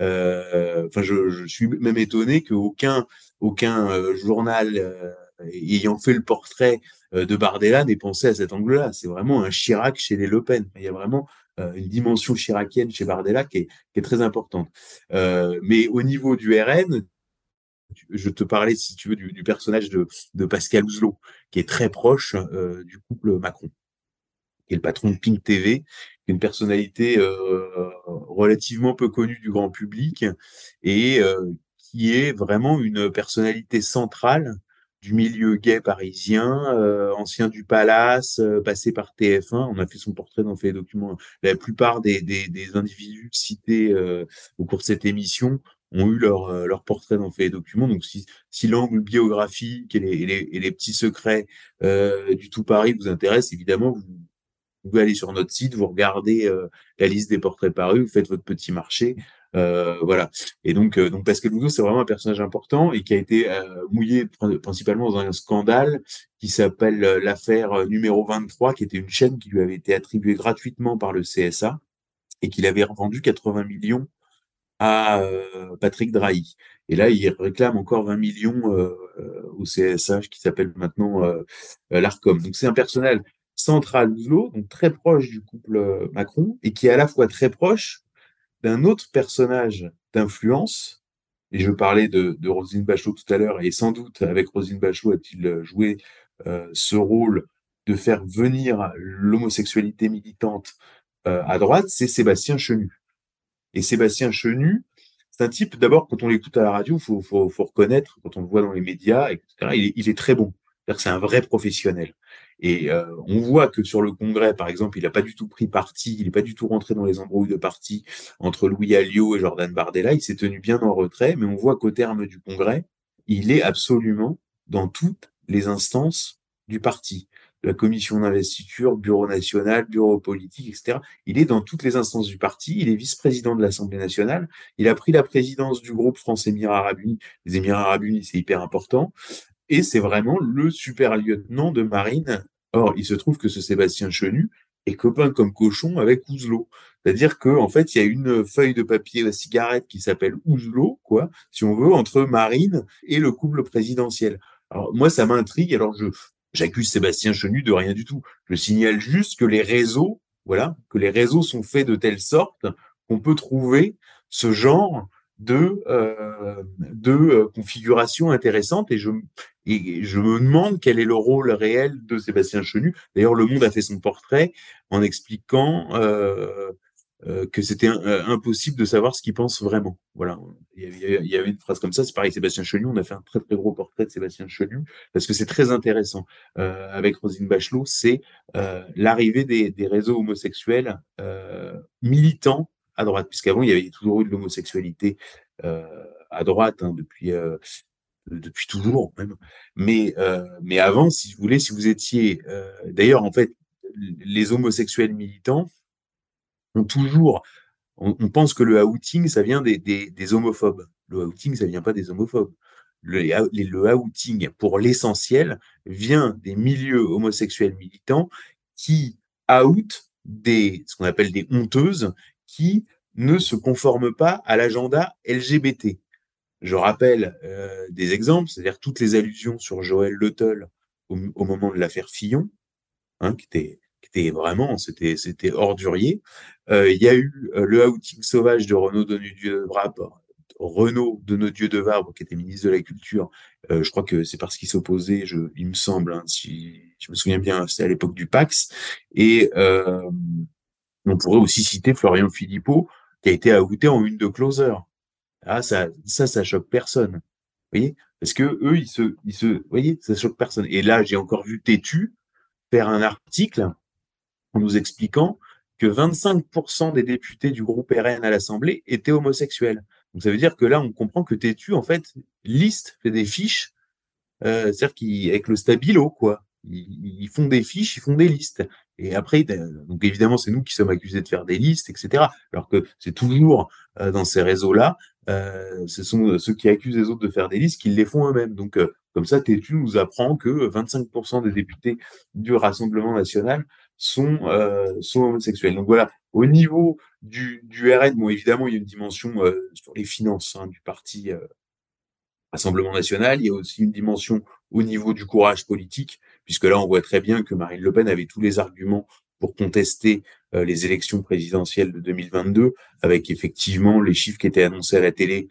euh, enfin je, je, suis même étonné qu'aucun aucun euh, journal ayant fait le portrait de Bardella n'ait pensé à cet angle-là. C'est vraiment un Chirac chez les Le Pen. Il y a vraiment une dimension chiracienne chez Bardella qui est, qui est très importante. mais au niveau du RN, je te parlais, si tu veux, du, personnage de, Pascal Ouzelot, qui est très proche du couple Macron qui est le patron de Pink TV, une personnalité euh, relativement peu connue du grand public et euh, qui est vraiment une personnalité centrale du milieu gay parisien, euh, ancien du Palace, passé par TF1. On a fait son portrait dans Fait Documents. La plupart des, des, des individus cités au cours de cette émission ont eu leur, leur portrait dans Fait Documents. Donc, si, si l'angle biographique et les, et les, et les petits secrets du tout Paris vous intéressent, évidemment, vous, vous pouvez aller sur notre site, vous regardez euh, la liste des portraits parus, vous faites votre petit marché. Euh, voilà. Et donc, euh, donc Pascal Louzot, c'est vraiment un personnage important et qui a été euh, mouillé principalement dans un scandale qui s'appelle l'affaire numéro 23, qui était une chaîne qui lui avait été attribuée gratuitement par le CSA et qu'il avait revendu 80 millions à Patrick Drahi. Et là, il réclame encore 20 millions au CSH qui s'appelle maintenant l'ARCOM. Donc c'est un personnel central Ouzlo, donc très proche du couple Macron, et qui est à la fois très proche d'un autre personnage d'influence, et je parlais de, de Rosine Bachelot tout à l'heure, et sans doute avec Rosine Bachelot a-t-il joué euh, ce rôle de faire venir l'homosexualité militante euh, à droite, c'est Sébastien Chenu. Et Sébastien Chenu, c'est un type, d'abord, quand on l'écoute à la radio, il faut, reconnaître, quand on le voit dans les médias, etc., il est, il est très bon. C'est un vrai professionnel. Et euh, on voit que sur le congrès, par exemple, il n'a pas du tout pris parti, il n'est pas du tout rentré dans les embrouilles de parti entre Louis Alliot et Jordan Bardella. Il s'est tenu bien en retrait, mais on voit qu'au terme du congrès, il est absolument dans toutes les instances du parti. La commission d'investiture, bureau national, bureau politique, etc. Il est dans toutes les instances du parti. Il est vice-président de l'Assemblée nationale. Il a pris la présidence du groupe France-Émirats Arabes Unis. Les Émirats Arabes Unis, c'est hyper important et c'est vraiment le super lieutenant de marine. Or, il se trouve que ce Sébastien Chenu est copain comme cochon avec Ouzlo. C'est-à-dire qu'en en fait, il y a une feuille de papier à cigarette qui s'appelle Ouzlo, quoi, si on veut, entre Marine et le couple présidentiel. Alors, moi, ça m'intrigue. Alors, je, j'accuse Sébastien Chenu de rien du tout. Je signale juste que les réseaux, voilà, que les réseaux sont faits de telle sorte qu'on peut trouver ce genre de, euh, de euh, configuration intéressante et je, et je me demande quel est le rôle réel de Sébastien Chenu. D'ailleurs, Le Monde a fait son portrait en expliquant euh, que c'était euh, impossible de savoir ce qu'il pense vraiment. Voilà, il y, avait, il y, avait, une phrase comme ça. C'est pareil, Sébastien Chenu. On a fait un très très gros portrait de Sébastien Chenu parce que c'est très intéressant. Euh, avec Rosine Bachelot, c'est l'arrivée des, des, réseaux homosexuels militants à droite, puisqu'avant, il y avait toujours eu de l'homosexualité euh, à droite, hein, depuis, euh, depuis toujours même. Mais, euh, mais avant, si vous voulez, si vous étiez... D'ailleurs, en fait, les homosexuels militants On, pense que le outing, ça vient des, homophobes. Le outing, ça vient pas des homophobes. Le, outing, pour l'essentiel, vient des milieux homosexuels militants qui out des, ce qu'on appelle des honteuses, qui ne se conforment pas à l'agenda LGBT. Je rappelle euh, des exemples, c'est-à-dire toutes les allusions sur Joël Le au, moment de l'affaire Fillon, hein, qui, était, était vraiment, c'était, c'était ordurier. Euh, il y a eu euh, le outing sauvage de Renaud Donadieu de Vabre, Renaud Donadieu de Vabre, qui était ministre de la Culture. je crois que c'est parce qu'il s'opposait, je, il me semble, hein, si je me souviens bien, c'était à l'époque du Pax. Et on pourrait aussi citer Florian Philippot, qui a été outé en une de closer. Ah, ça, ça, ça choque personne. Vous voyez? Parce que eux, ils se, ils se, vous voyez, ça choque personne. Et là, j'ai encore vu Tétu faire un article en nous expliquant que 25% des députés du groupe RN à l'Assemblée étaient homosexuels. Donc ça veut dire que là, on comprend que Tétu, en fait, liste, fait des fiches, euh, c'est-à-dire qu'avec le stabilo, quoi. Ils, font des fiches, ils font des listes. Et après, donc évidemment, c'est nous qui sommes accusés de faire des listes, etc. Alors que c'est toujours euh, dans ces réseaux-là, euh, ce sont ceux qui accusent les autres de faire des listes qui les font eux-mêmes. Donc, comme ça, Tétu nous apprend que 25% des députés du Rassemblement national sont, sont homosexuels. Donc voilà, au niveau du, du RN, bon, évidemment, il y a une dimension sur les finances hein, du parti Rassemblement national, il y a aussi une dimension au niveau du courage politique, puisque là, on voit très bien que Marine Le Pen avait tous les arguments pour contester euh, les élections présidentielles de 2022, avec effectivement les chiffres qui étaient annoncés à la télé.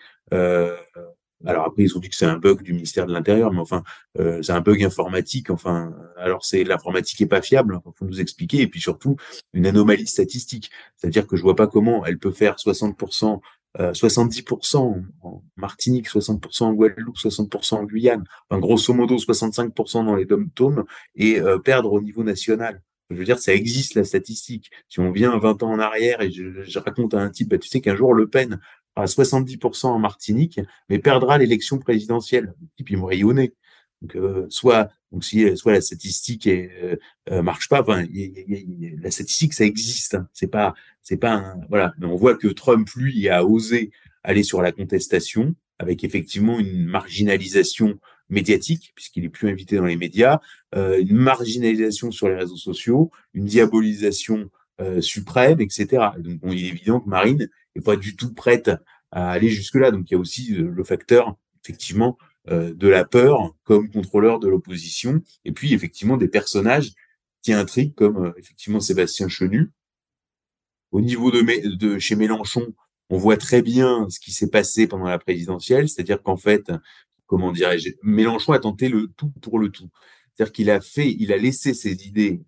Alors après, ils ont dit que c'est un bug du ministère de l'Intérieur, mais enfin, euh, c'est un bug informatique. Enfin, alors c'est l'informatique est pas fiable. Faut nous expliquer. Et puis surtout, une anomalie statistique. C'est-à-dire que je vois pas comment elle peut faire 60% 70% euh, en Martinique, 60% en Guadeloupe, 60% en Guyane, enfin, grosso modo 65% dans les dom-toms et euh, perdre au niveau national. Je veux dire, ça existe la statistique. Si on vient 20 ans en arrière et je, raconte à un type, bah, tu sais qu'un jour Le Pen à 70% en Martinique, mais perdra l'élection présidentielle. Le type, il me rayonnait. Donc, euh, soit, donc si, soit la statistique est, euh, euh marche pas, enfin, la statistique ça existe. Hein. C'est pas, c'est pas, un, voilà. Mais on voit que Trump lui a osé aller sur la contestation avec effectivement une marginalisation médiatique puisqu'il est plus invité dans les médias, euh, une marginalisation sur les réseaux sociaux, une diabolisation euh, suprême, etc. Donc, bon, il est évident que Marine est pas du tout prête à aller jusque-là. Donc il y a aussi le facteur, effectivement, de la peur comme contrôleur de l'opposition, et puis effectivement des personnages qui intriguent comme effectivement Sébastien Chenu. Au niveau de, de chez Mélenchon, on voit très bien ce qui s'est passé pendant la présidentielle, c'est-à-dire qu'en fait, comment dirais-je, Mélenchon a tenté le tout pour le tout. C'est-à-dire qu'il a fait, il a laissé ses idées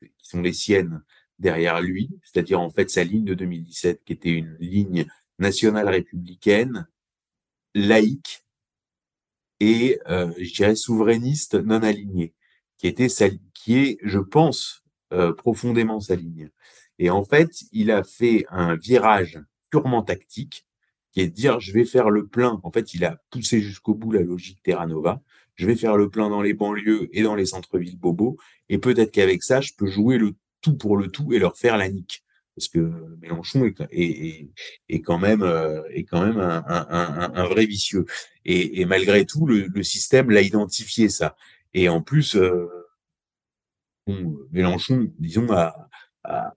qui sont les siennes derrière lui, c'est-à-dire en fait sa ligne de 2017 qui était une ligne nationale républicaine, laïque et euh, je dirais souverainiste non alignée, qui était sa, qui est, je pense, euh, profondément sa ligne. Et en fait, il a fait un virage purement tactique, qui est de dire je vais faire le plein. En fait, il a poussé jusqu'au bout la logique Terra Nova. Je vais faire le plein dans les banlieues et dans les centres-villes bobos. Et peut-être qu'avec ça, je peux jouer le pour le tout et leur faire la nique. Parce que Mélenchon est, quand même, euh, est quand même un, vrai vicieux. Et, malgré tout, le, système l'a identifié ça. Et en plus, euh, Mélenchon, disons, a,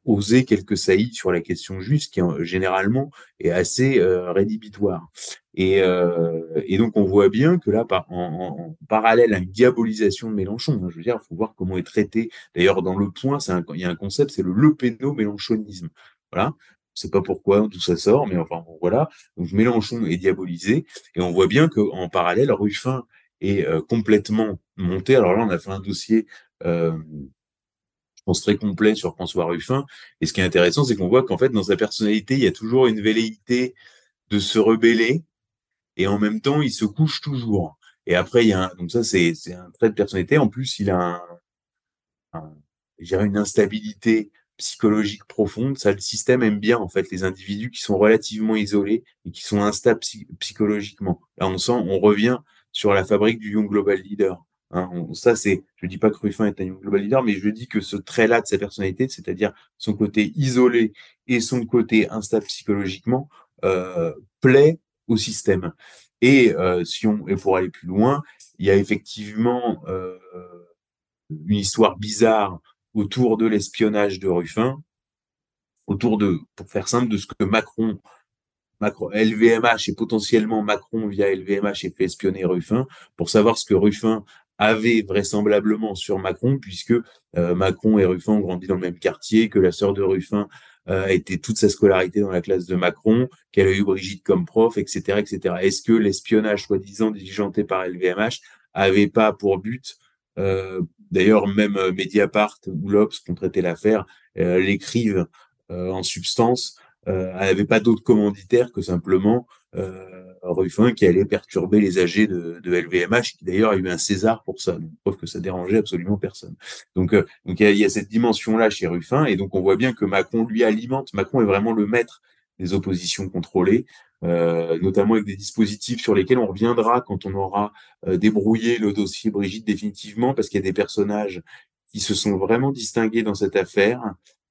oser quelques saillies sur la question juste, qui généralement est assez euh, rédhibitoire. Et, euh, et, donc on voit bien que là, par, en, parallèle à une diabolisation de Mélenchon, hein, je veux dire, il faut voir comment est traité. D'ailleurs, dans le point, il y a un concept, c'est le le mélenchonisme. Voilà. Je sais pas pourquoi tout ça sort, mais enfin voilà. Donc Mélenchon est diabolisé, et on voit bien qu'en parallèle, Ruffin est euh, complètement monté. Alors là, on a fait un dossier euh, très complet sur François Ruffin. Et ce qui est intéressant, c'est qu'on voit qu'en fait, dans sa personnalité, il y a toujours une velléité de se rebeller, et en même temps, il se couche toujours. Et après, il y a un, donc ça, c'est, un trait de personnalité. En plus, il a un, une instabilité psychologique profonde. Ça, le système aime bien, en fait, les individus qui sont relativement isolés et qui sont instables psychologiquement. Là, on sent, on revient sur la fabrique du Young Global Leader. Hein, ça, c'est, je dis pas que Ruffin est un global leader, mais je dis que ce trait-là de sa personnalité, c'est-à-dire son côté isolé et son côté instable psychologiquement, euh, plaît au système. Et euh, si on, et pour aller plus loin, il y a effectivement euh, une histoire bizarre autour de l'espionnage de Ruffin, autour de, pour faire simple, de ce que Macron Macron, LVMH et potentiellement Macron via LVMH ait fait espionner Ruffin pour savoir ce que Ruffin avait vraisemblablement sur Macron, puisque euh, Macron et Ruffin ont grandi dans le même quartier, que la sœur de Ruffin a été toute sa scolarité dans la classe de Macron, qu'elle a eu Brigitte comme prof, etc., etc. Est-ce que l'espionnage soi-disant diligenté par LVMH avait pas pour but, euh, d'ailleurs même Mediapart ou l'Obs qui ont traité l'affaire l'écrivent en substance, n'avait pas d'autre commanditaire que simplement euh, Ruffin qui allait perturber les âgés de, de LVMH, qui d'ailleurs a eu un César pour ça, donc preuve que ça dérangeait absolument personne. Donc, euh, donc il y, a, cette dimension-là chez Ruffin, et donc on voit bien que Macron lui alimente. Macron est vraiment le maître des oppositions contrôlées, euh, notamment avec des dispositifs sur lesquels on reviendra quand on aura euh, débrouillé le dossier Brigitte définitivement, parce qu'il y a des personnages qui se sont vraiment distingués dans cette affaire.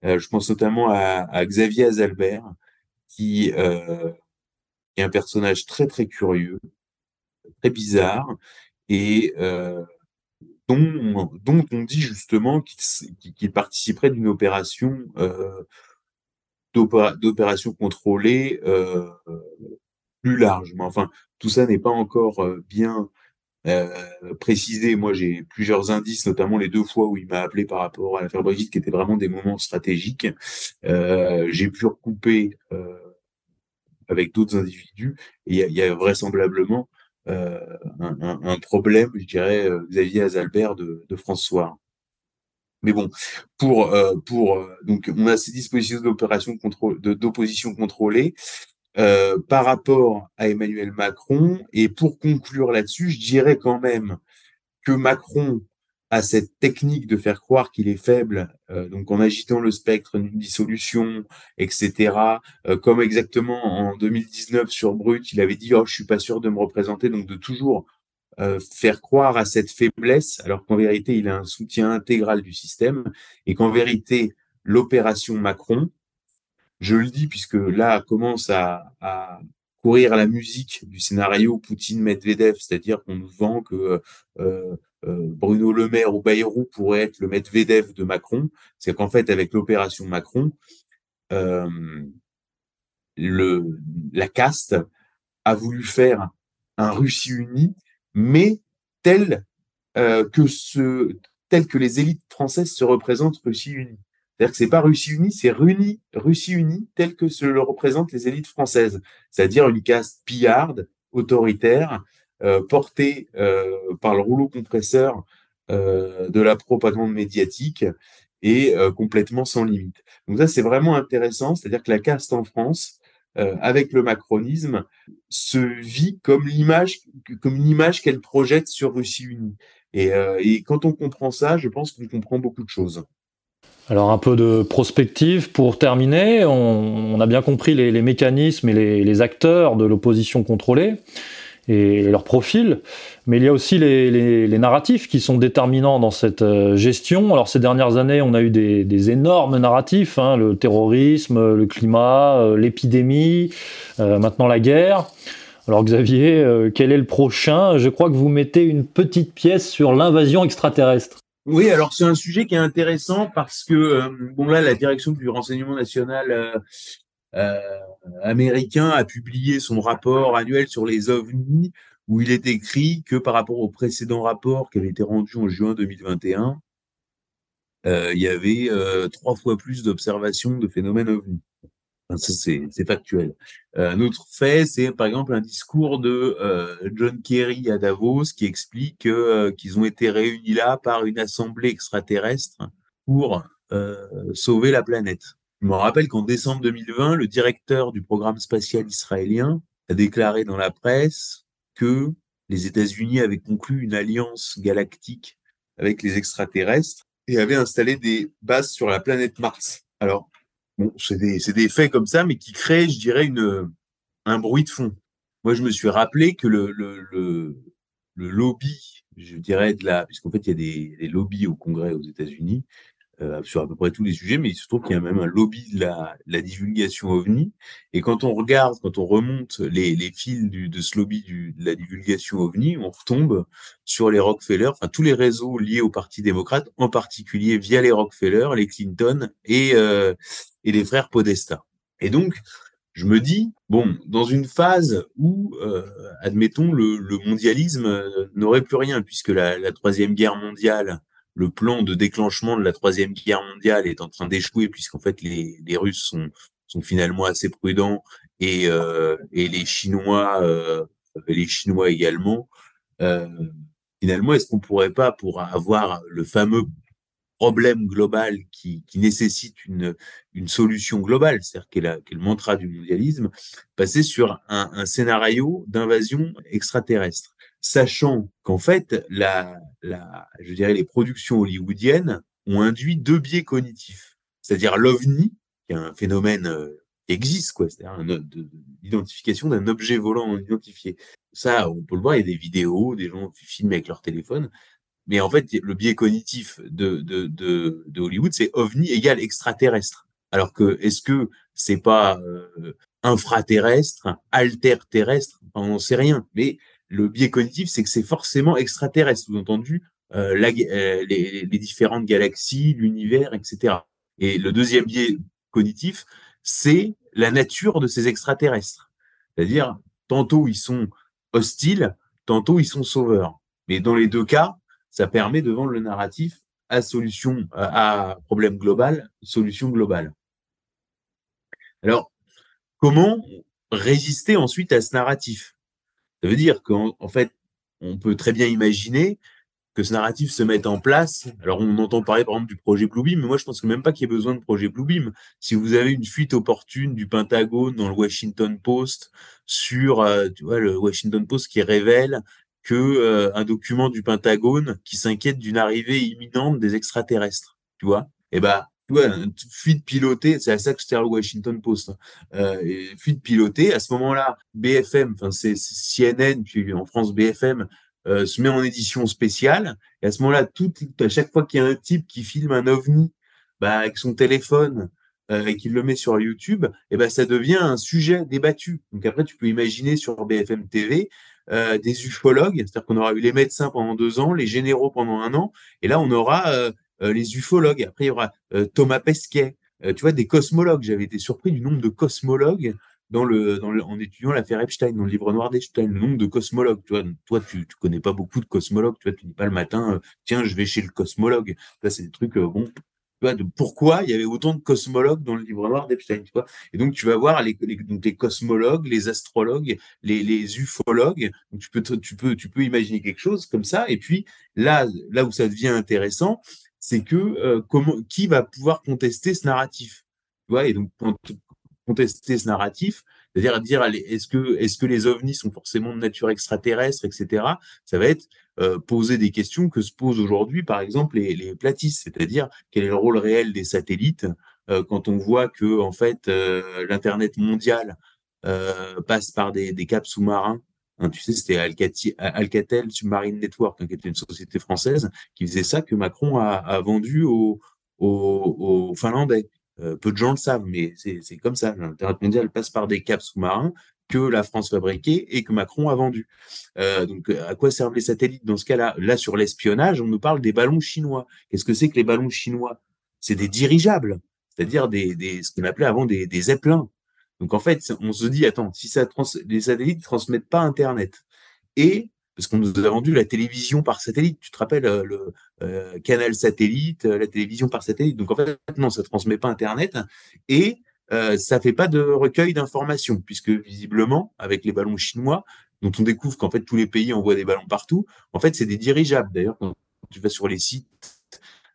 Euh, je pense notamment à, à Xavier Azalbert, qui euh, est un personnage très très curieux, très bizarre, et euh, dont, dont, on dit justement qu'il participerait d'une opération euh, d'opération contrôlée euh, plus large. Mais enfin, tout ça n'est pas encore bien euh, précisé. Moi, j'ai plusieurs indices, notamment les deux fois où il m'a appelé par rapport à l'affaire Brigitte, qui étaient vraiment des moments stratégiques. Euh, j'ai pu recouper euh, avec d'autres individus. Et il y, a, vraisemblablement euh, un, problème, je dirais, euh, Xavier Azalbert de, de François. Mais bon, pour euh, pour donc on a ces dispositions d'opération contrôle d'opposition contrôlée euh, par rapport à Emmanuel Macron. Et pour conclure là-dessus, je dirais quand même que Macron à cette technique de faire croire qu'il est faible, euh, donc en agitant le spectre d'une dissolution, etc. Euh, comme exactement en 2019 sur Brut, il avait dit oh je suis pas sûr de me représenter, donc de toujours euh, faire croire à cette faiblesse, alors qu'en vérité il a un soutien intégral du système et qu'en vérité l'opération Macron, je le dis puisque là commence à, à courir la musique du scénario Poutine-Medvedev, c'est-à-dire qu'on nous vend que euh, euh, Bruno Le Maire ou Bayrou pourrait être le Medvedev de Macron, c'est qu'en fait, avec l'opération Macron, euh, la caste a voulu faire un Russie unie, mais tel que ce, tel que les élites françaises se représentent Russie unie. C'est-à-dire que c'est pas Russie unie, c'est Russie, Russie unie tel que se le représentent les élites françaises. C'est-à-dire une caste pillarde, autoritaire, euh, portée euh, par le rouleau compresseur euh, de la propagande médiatique et complètement sans limite. Donc ça, c'est vraiment intéressant. C'est-à-dire que la caste en France, avec le macronisme, se vit comme l'image, comme une image qu'elle projette sur Russie unie. Et quand on comprend ça, je pense qu'on comprend beaucoup de choses. Alors un peu de prospective pour terminer. On, a bien compris les, mécanismes et les, acteurs de l'opposition contrôlée et leur profil, mais il y a aussi les, narratifs qui sont déterminants dans cette euh, gestion. Alors ces dernières années, on a eu des, énormes narratifs, hein, le terrorisme, le climat, euh, l'épidémie, euh, maintenant la guerre. Alors Xavier, quel est le prochain? Je crois que vous mettez une petite pièce sur l'invasion extraterrestre. Oui, alors c'est un sujet qui est intéressant parce que euh, bon là la direction du renseignement national euh, euh, américain a publié son rapport annuel sur les ovnis où il est écrit que par rapport au précédent rapport qui avait été rendu en juin 2021, il y avait trois fois plus d'observations de phénomènes ovnis ça, c'est factuel. Euh, un autre fait, c'est par exemple un discours de euh, John Kerry à Davos qui explique euh, qu'ils ont été réunis là par une assemblée extraterrestre pour sauver la planète. Je me rappelle qu'en décembre 2020, le directeur du programme spatial israélien a déclaré dans la presse que les États-Unis avaient conclu une alliance galactique avec les extraterrestres et avaient installé des bases sur la planète Mars. Alors, Bon, c'est des, des, faits comme ça, mais qui créent, je dirais, une, un bruit de fond. Moi, je me suis rappelé que le, le, le, le lobby, je dirais, de la, puisqu'en fait, il y a des, lobbies au Congrès aux États-Unis, euh, sur à peu près tous les sujets, mais il se trouve qu'il y a même un lobby de la, la, divulgation OVNI. Et quand on regarde, quand on remonte les, les fils du, de ce lobby du, de la divulgation OVNI, on retombe sur les Rockefeller, enfin tous les réseaux liés au Parti démocrate, en particulier via les Rockefeller, les Clinton et, euh, et les frères Podesta. Et donc, je me dis, bon, dans une phase où, euh, admettons, le, mondialisme euh, n'aurait plus rien, puisque la, Troisième Guerre mondiale, le plan de déclenchement de la Troisième Guerre mondiale est en train d'échouer, puisqu'en fait, les, Russes sont, sont finalement assez prudents, et, euh, les Chinois, les Chinois également. Finalement, est-ce qu'on pourrait pas, pour avoir le fameux problème global qui, qui nécessite une, une solution globale, c'est-à-dire qu'elle est, le mantra du mondialisme, passer sur un, un scénario d'invasion extraterrestre, sachant qu'en fait, la, la, je dirais, les productions hollywoodiennes ont induit deux biais cognitifs, c'est-à-dire l'ovni, qui est un phénomène euh, qui existe, quoi, c'est-à-dire l'identification d'un objet volant non identifié. Ça, on peut le voir, il y a des vidéos, des gens qui filment avec leur téléphone, mais en fait, le biais cognitif de, de, de, de Hollywood, c'est ovni égale extraterrestre. Alors que est-ce que c'est pas euh, infraterrestre, alter-terrestre? On n'en sait rien. Mais le biais cognitif, c'est que c'est forcément extraterrestre, sous-entendu euh, euh, les, les, différentes galaxies, l'univers, etc. Et le deuxième biais cognitif, c'est la nature de ces extraterrestres. C'est-à-dire, tantôt ils sont hostiles, tantôt ils sont sauveurs. Mais dans les deux cas, ça permet de vendre le narratif à solution, à problème global, solution globale. Alors, comment résister ensuite à ce narratif? Ça veut dire qu'en en fait, on peut très bien imaginer que ce narratif se mette en place. Alors, on entend parler par exemple du projet Bluebeam, mais moi je pense que même pas qu'il y ait besoin de projet Bluebeam. Si vous avez une fuite opportune du Pentagone dans le Washington Post sur, euh, tu vois, le Washington Post qui révèle que euh, un document du Pentagone qui s'inquiète d'une arrivée imminente des extraterrestres, tu vois? Et eh ben, tu vois, fuite pilotée, c'est à ça que sert le Washington Post. Hein. Euh, fuite pilotée, à ce moment-là, BFM, enfin c'est CNN, puis en France BFM, euh, se met en édition spéciale. Et à ce moment-là, tout, à chaque fois qu'il y a un type qui filme un ovni, bah, avec son téléphone et qu'il le met sur YouTube, et eh ben ça devient un sujet débattu. Donc après, tu peux imaginer sur BFM TV euh, des ufologues, c'est-à-dire qu'on aura eu les médecins pendant deux ans, les généraux pendant un an, et là on aura euh, euh, les ufologues. Après il y aura Thomas Pesquet, tu vois, des cosmologues. J'avais été surpris du nombre de cosmologues dans le, en étudiant l'affaire Epstein, dans le livre noir d'Epstein, le nombre de cosmologues. Tu toi, tu, tu connais pas beaucoup de cosmologues. Tu vois, tu dis pas le matin, tiens, je vais chez le cosmologue. Là, c'est des trucs, bon, de pourquoi il y avait autant de cosmologues dans le livre noir d'Epstein. Et donc, tu vas voir les, donc, les cosmologues, les astrologues, les, les ufologues. Tu peux, tu peux, tu peux imaginer quelque chose comme ça. Et puis, là, là où ça devient intéressant, c'est que euh, comment, qui va pouvoir contester ce narratif tu vois, et donc, contester ce narratif, c'est-à-dire dire est-ce que les ovnis sont forcément de nature extraterrestre, etc. Ça va être euh, poser des questions que se posent aujourd'hui, par exemple, les, les platistes, c'est-à-dire quel est le rôle réel des satellites euh, quand on voit que en fait euh, l'internet mondial passe par des, caps sous-marins? Hein, tu sais, c'était Alcatel Submarine Network, hein, qui était une société française qui faisait ça que Macron a, vendu aux Finlandais. Euh, peu de gens le savent, mais c'est comme ça. L'Internet mondial passe par des caps sous-marins que la France fabriquait et que Macron a vendu. Euh, donc, à quoi servent les satellites dans ce cas-là? Là, sur l'espionnage, on nous parle des ballons chinois. Qu'est-ce que c'est que les ballons chinois? C'est des dirigeables, c'est-à-dire des, ce qu'on appelait avant des, des zeppelins. Donc, en fait, on se dit, attends, si les satellites transmettent pas Internet et parce qu'on nous a vendu la télévision par satellite. Tu te rappelles euh, le euh, canal satellite, euh, la télévision par satellite. Donc en fait, non, ça transmet pas Internet et euh, ça fait pas de recueil d'informations, puisque visiblement, avec les ballons chinois, dont on découvre qu'en fait tous les pays envoient des ballons partout, en fait c'est des dirigeables. D'ailleurs, quand tu vas sur les sites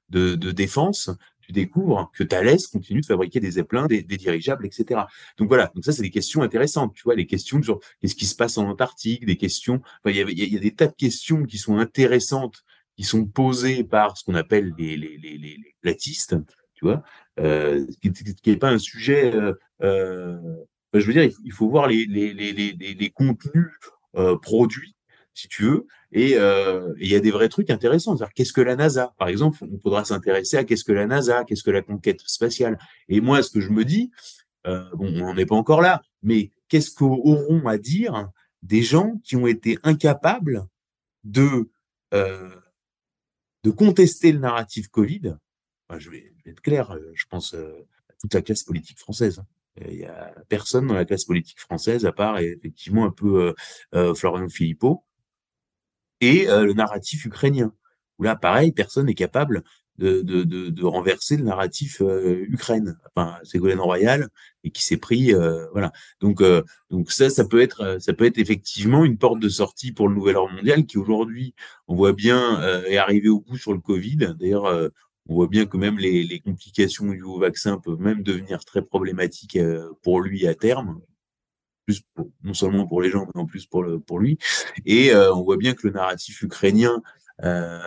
de, de défense, tu découvres que Thales continue de fabriquer des zeppelins, des, dirigeables, etc. Donc voilà, donc ça c'est des questions intéressantes, tu vois, les questions sur qu'est-ce qui se passe en Antarctique, des questions, il y, a, y, a, des tas de questions qui sont intéressantes, qui sont posées par ce qu'on appelle les, les, platistes, tu vois, euh, qui n'est pas un sujet, euh, euh, je veux dire, il faut voir les contenus euh, produits si tu veux. Et euh, il y a des vrais trucs intéressants. Qu'est-ce que la NASA? Par exemple, on faudra s'intéresser à qu'est-ce que la NASA, qu'est-ce que la conquête spatiale. Et moi, ce que je me dis, euh, bon, on n'en est pas encore là, mais qu'est-ce qu'auront à dire des gens qui ont été incapables de euh, de contester le narratif Covid? Je, vais, être clair, euh, je pense euh, à toute la classe politique française. Hein. Il y a personne dans la classe politique française, à part effectivement un peu euh, Florian Philippot, et euh, le narratif ukrainien. Où là, pareil, personne n'est capable de, de, de, de, renverser le narratif euh, Ukraine. Enfin, Ségolène Royal et qui s'est pris, euh, voilà. Donc, euh, donc ça, ça peut être, ça peut être effectivement une porte de sortie pour le nouvel ordre mondial qui aujourd'hui, on voit bien, est arrivé au bout sur le Covid. D'ailleurs, on voit bien que même les, les complications du vaccin peuvent même devenir très problématiques pour lui à terme plus pour, non seulement pour les gens, mais en plus pour, le, pour lui. Et euh, on voit bien que le narratif ukrainien euh,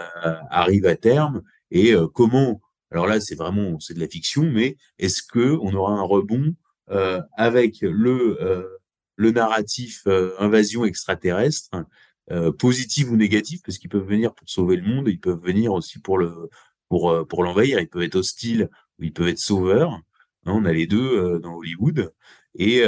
arrive à terme. Et euh, comment Alors là, c'est vraiment c'est de la fiction, mais est-ce que on aura un rebond euh, avec le le narratif invasion extraterrestre, positif ou négatif, parce qu'ils peuvent venir pour sauver le monde, ils peuvent venir aussi pour le pour pour l'envahir. Ils peuvent être hostiles ou ils peuvent être sauveurs. Hein, on a les deux dans Hollywood. Et,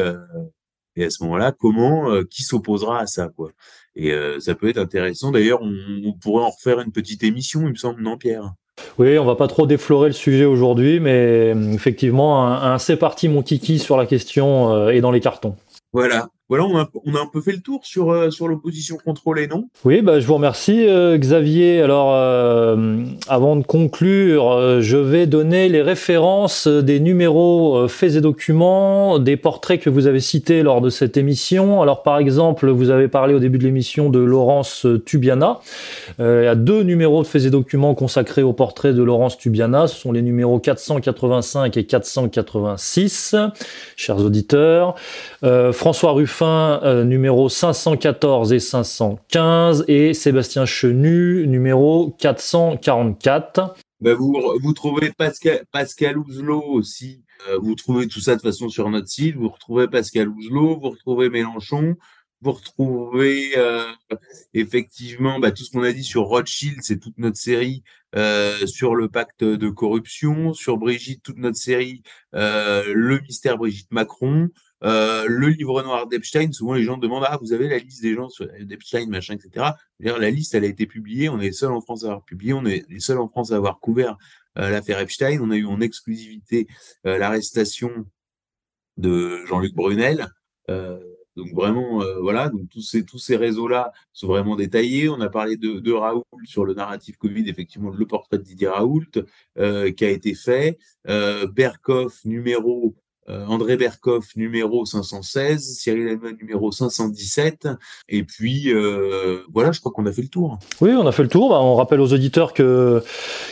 et à ce moment-là, comment, euh, qui s'opposera à ça, quoi? Et euh, ça peut être intéressant. D'ailleurs, on, on, pourrait en refaire une petite émission, il me semble, non, Pierre? Oui, on va pas trop déflorer le sujet aujourd'hui, mais euh, effectivement, un, un c'est parti mon kiki sur la question est dans les cartons. Voilà. Voilà, on a, on a, un peu fait le tour sur, euh, sur l'opposition contrôlée, non? Oui, bah, je vous remercie, euh, Xavier. Alors, euh, avant de conclure, je vais donner les références des numéros faits et documents, des portraits que vous avez cités lors de cette émission. Alors, par exemple, vous avez parlé au début de l'émission de Laurence Tubiana. Il y a deux numéros de faits et documents consacrés au portrait de Laurence Tubiana. Ce sont les numéros 485 et 486, chers auditeurs. François Ruffin Fin euh, numéro 514 et 515 et Sébastien Chenu numéro 444. Ben vous, trouvez Pascal, Pascal Ouzelot aussi. Euh, vous trouvez tout ça de façon sur notre site. Vous retrouvez Pascal Ouzelot, vous retrouvez Mélenchon, vous retrouvez euh, effectivement bah, tout ce qu'on a dit sur Rothschild, c'est toute notre série sur le pacte de corruption, sur Brigitte, toute notre série le mystère Brigitte Macron, euh, le livre noir d'Epstein, souvent les gens demandent ah vous avez la liste des gens d'Epstein machin etc. La liste elle a été publiée, on est les seuls en France à avoir publié, on est les seuls en France à avoir couvert euh, l'affaire Epstein, on a eu en exclusivité euh, l'arrestation de Jean-Luc Brunel donc vraiment, voilà, donc tous ces tous ces réseaux-là sont vraiment détaillés. On a parlé de, de Raoult sur le narratif Covid, effectivement, le portrait de Didier Raoult qui a été fait. Berkoff, numéro André Berkoff, numéro 516, Cyril Hellman, numéro 517. Et puis, euh, voilà, je crois qu'on a fait le tour. Oui, on a fait le tour. Bah, on rappelle aux auditeurs que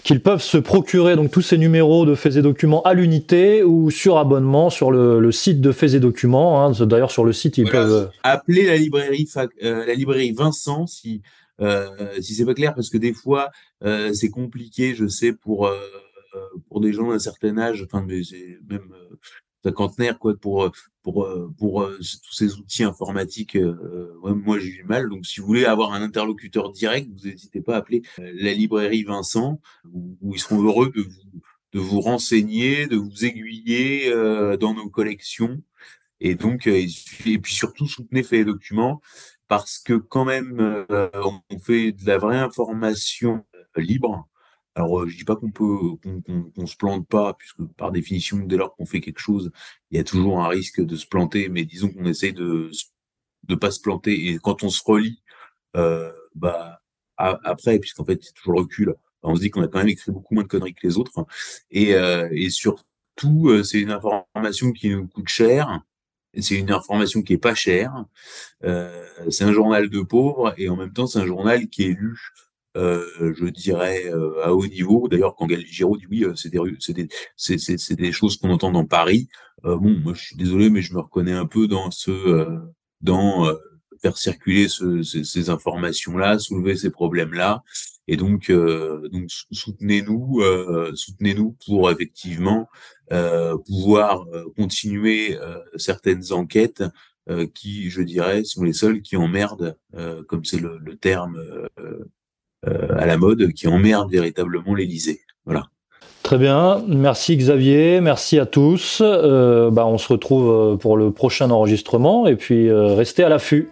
qu'ils peuvent se procurer donc tous ces numéros de Faits et Documents à l'unité ou sur abonnement sur le, site de Faits et Documents. Hein. D'ailleurs, sur le site, ils peuvent... Appeler la librairie, euh, la librairie Vincent si, si c'est pas clair, parce que des fois, c'est compliqué, je sais, pour pour des gens d'un certain âge, enfin, mais même cinquantenaire quoi pour euh, pour euh, pour euh, tous ces outils informatiques moi j'ai eu mal. Donc si vous voulez avoir un interlocuteur direct vous n'hésitez pas à appeler la librairie Vincent où, ils seront heureux de vous de vous renseigner de vous aiguiller dans nos collections. Et donc et puis surtout soutenez fait documents parce que quand même on fait de la vraie information libre alors, euh, je dis pas qu'on peut, qu'on se plante pas, puisque par définition, dès lors qu'on fait quelque chose, il y a toujours un risque de se planter. Mais disons qu'on essaye de de pas se planter. Et quand on se relie, euh, bah après, puisqu'en fait, c'est toujours le recul, on se dit qu'on a quand même écrit beaucoup moins de conneries que les autres. Et, euh, et surtout, euh, c'est une information qui nous coûte cher. C'est une information qui est pas chère. Euh, c'est un journal de pauvres et en même temps, c'est un journal qui est lu euh, je dirais, euh, à haut niveau. D'ailleurs, quand Gal Giraud dit oui, euh, c'est des, des, des choses qu'on entend dans Paris. bon, moi, je suis désolé, mais je me reconnais un peu dans ce, dans faire circuler ce, ces, ces informations-là, soulever ces problèmes-là. Et donc, donc soutenez-nous, soutenez-nous pour effectivement pouvoir continuer certaines enquêtes qui, je dirais, sont les seules qui emmerdent, comme c'est le, le terme euh, à la mode qui emmerde véritablement l'Élysée. Voilà. Très bien, merci Xavier, merci à tous. Euh, bah, on se retrouve euh, pour le prochain enregistrement et puis restez à l'affût.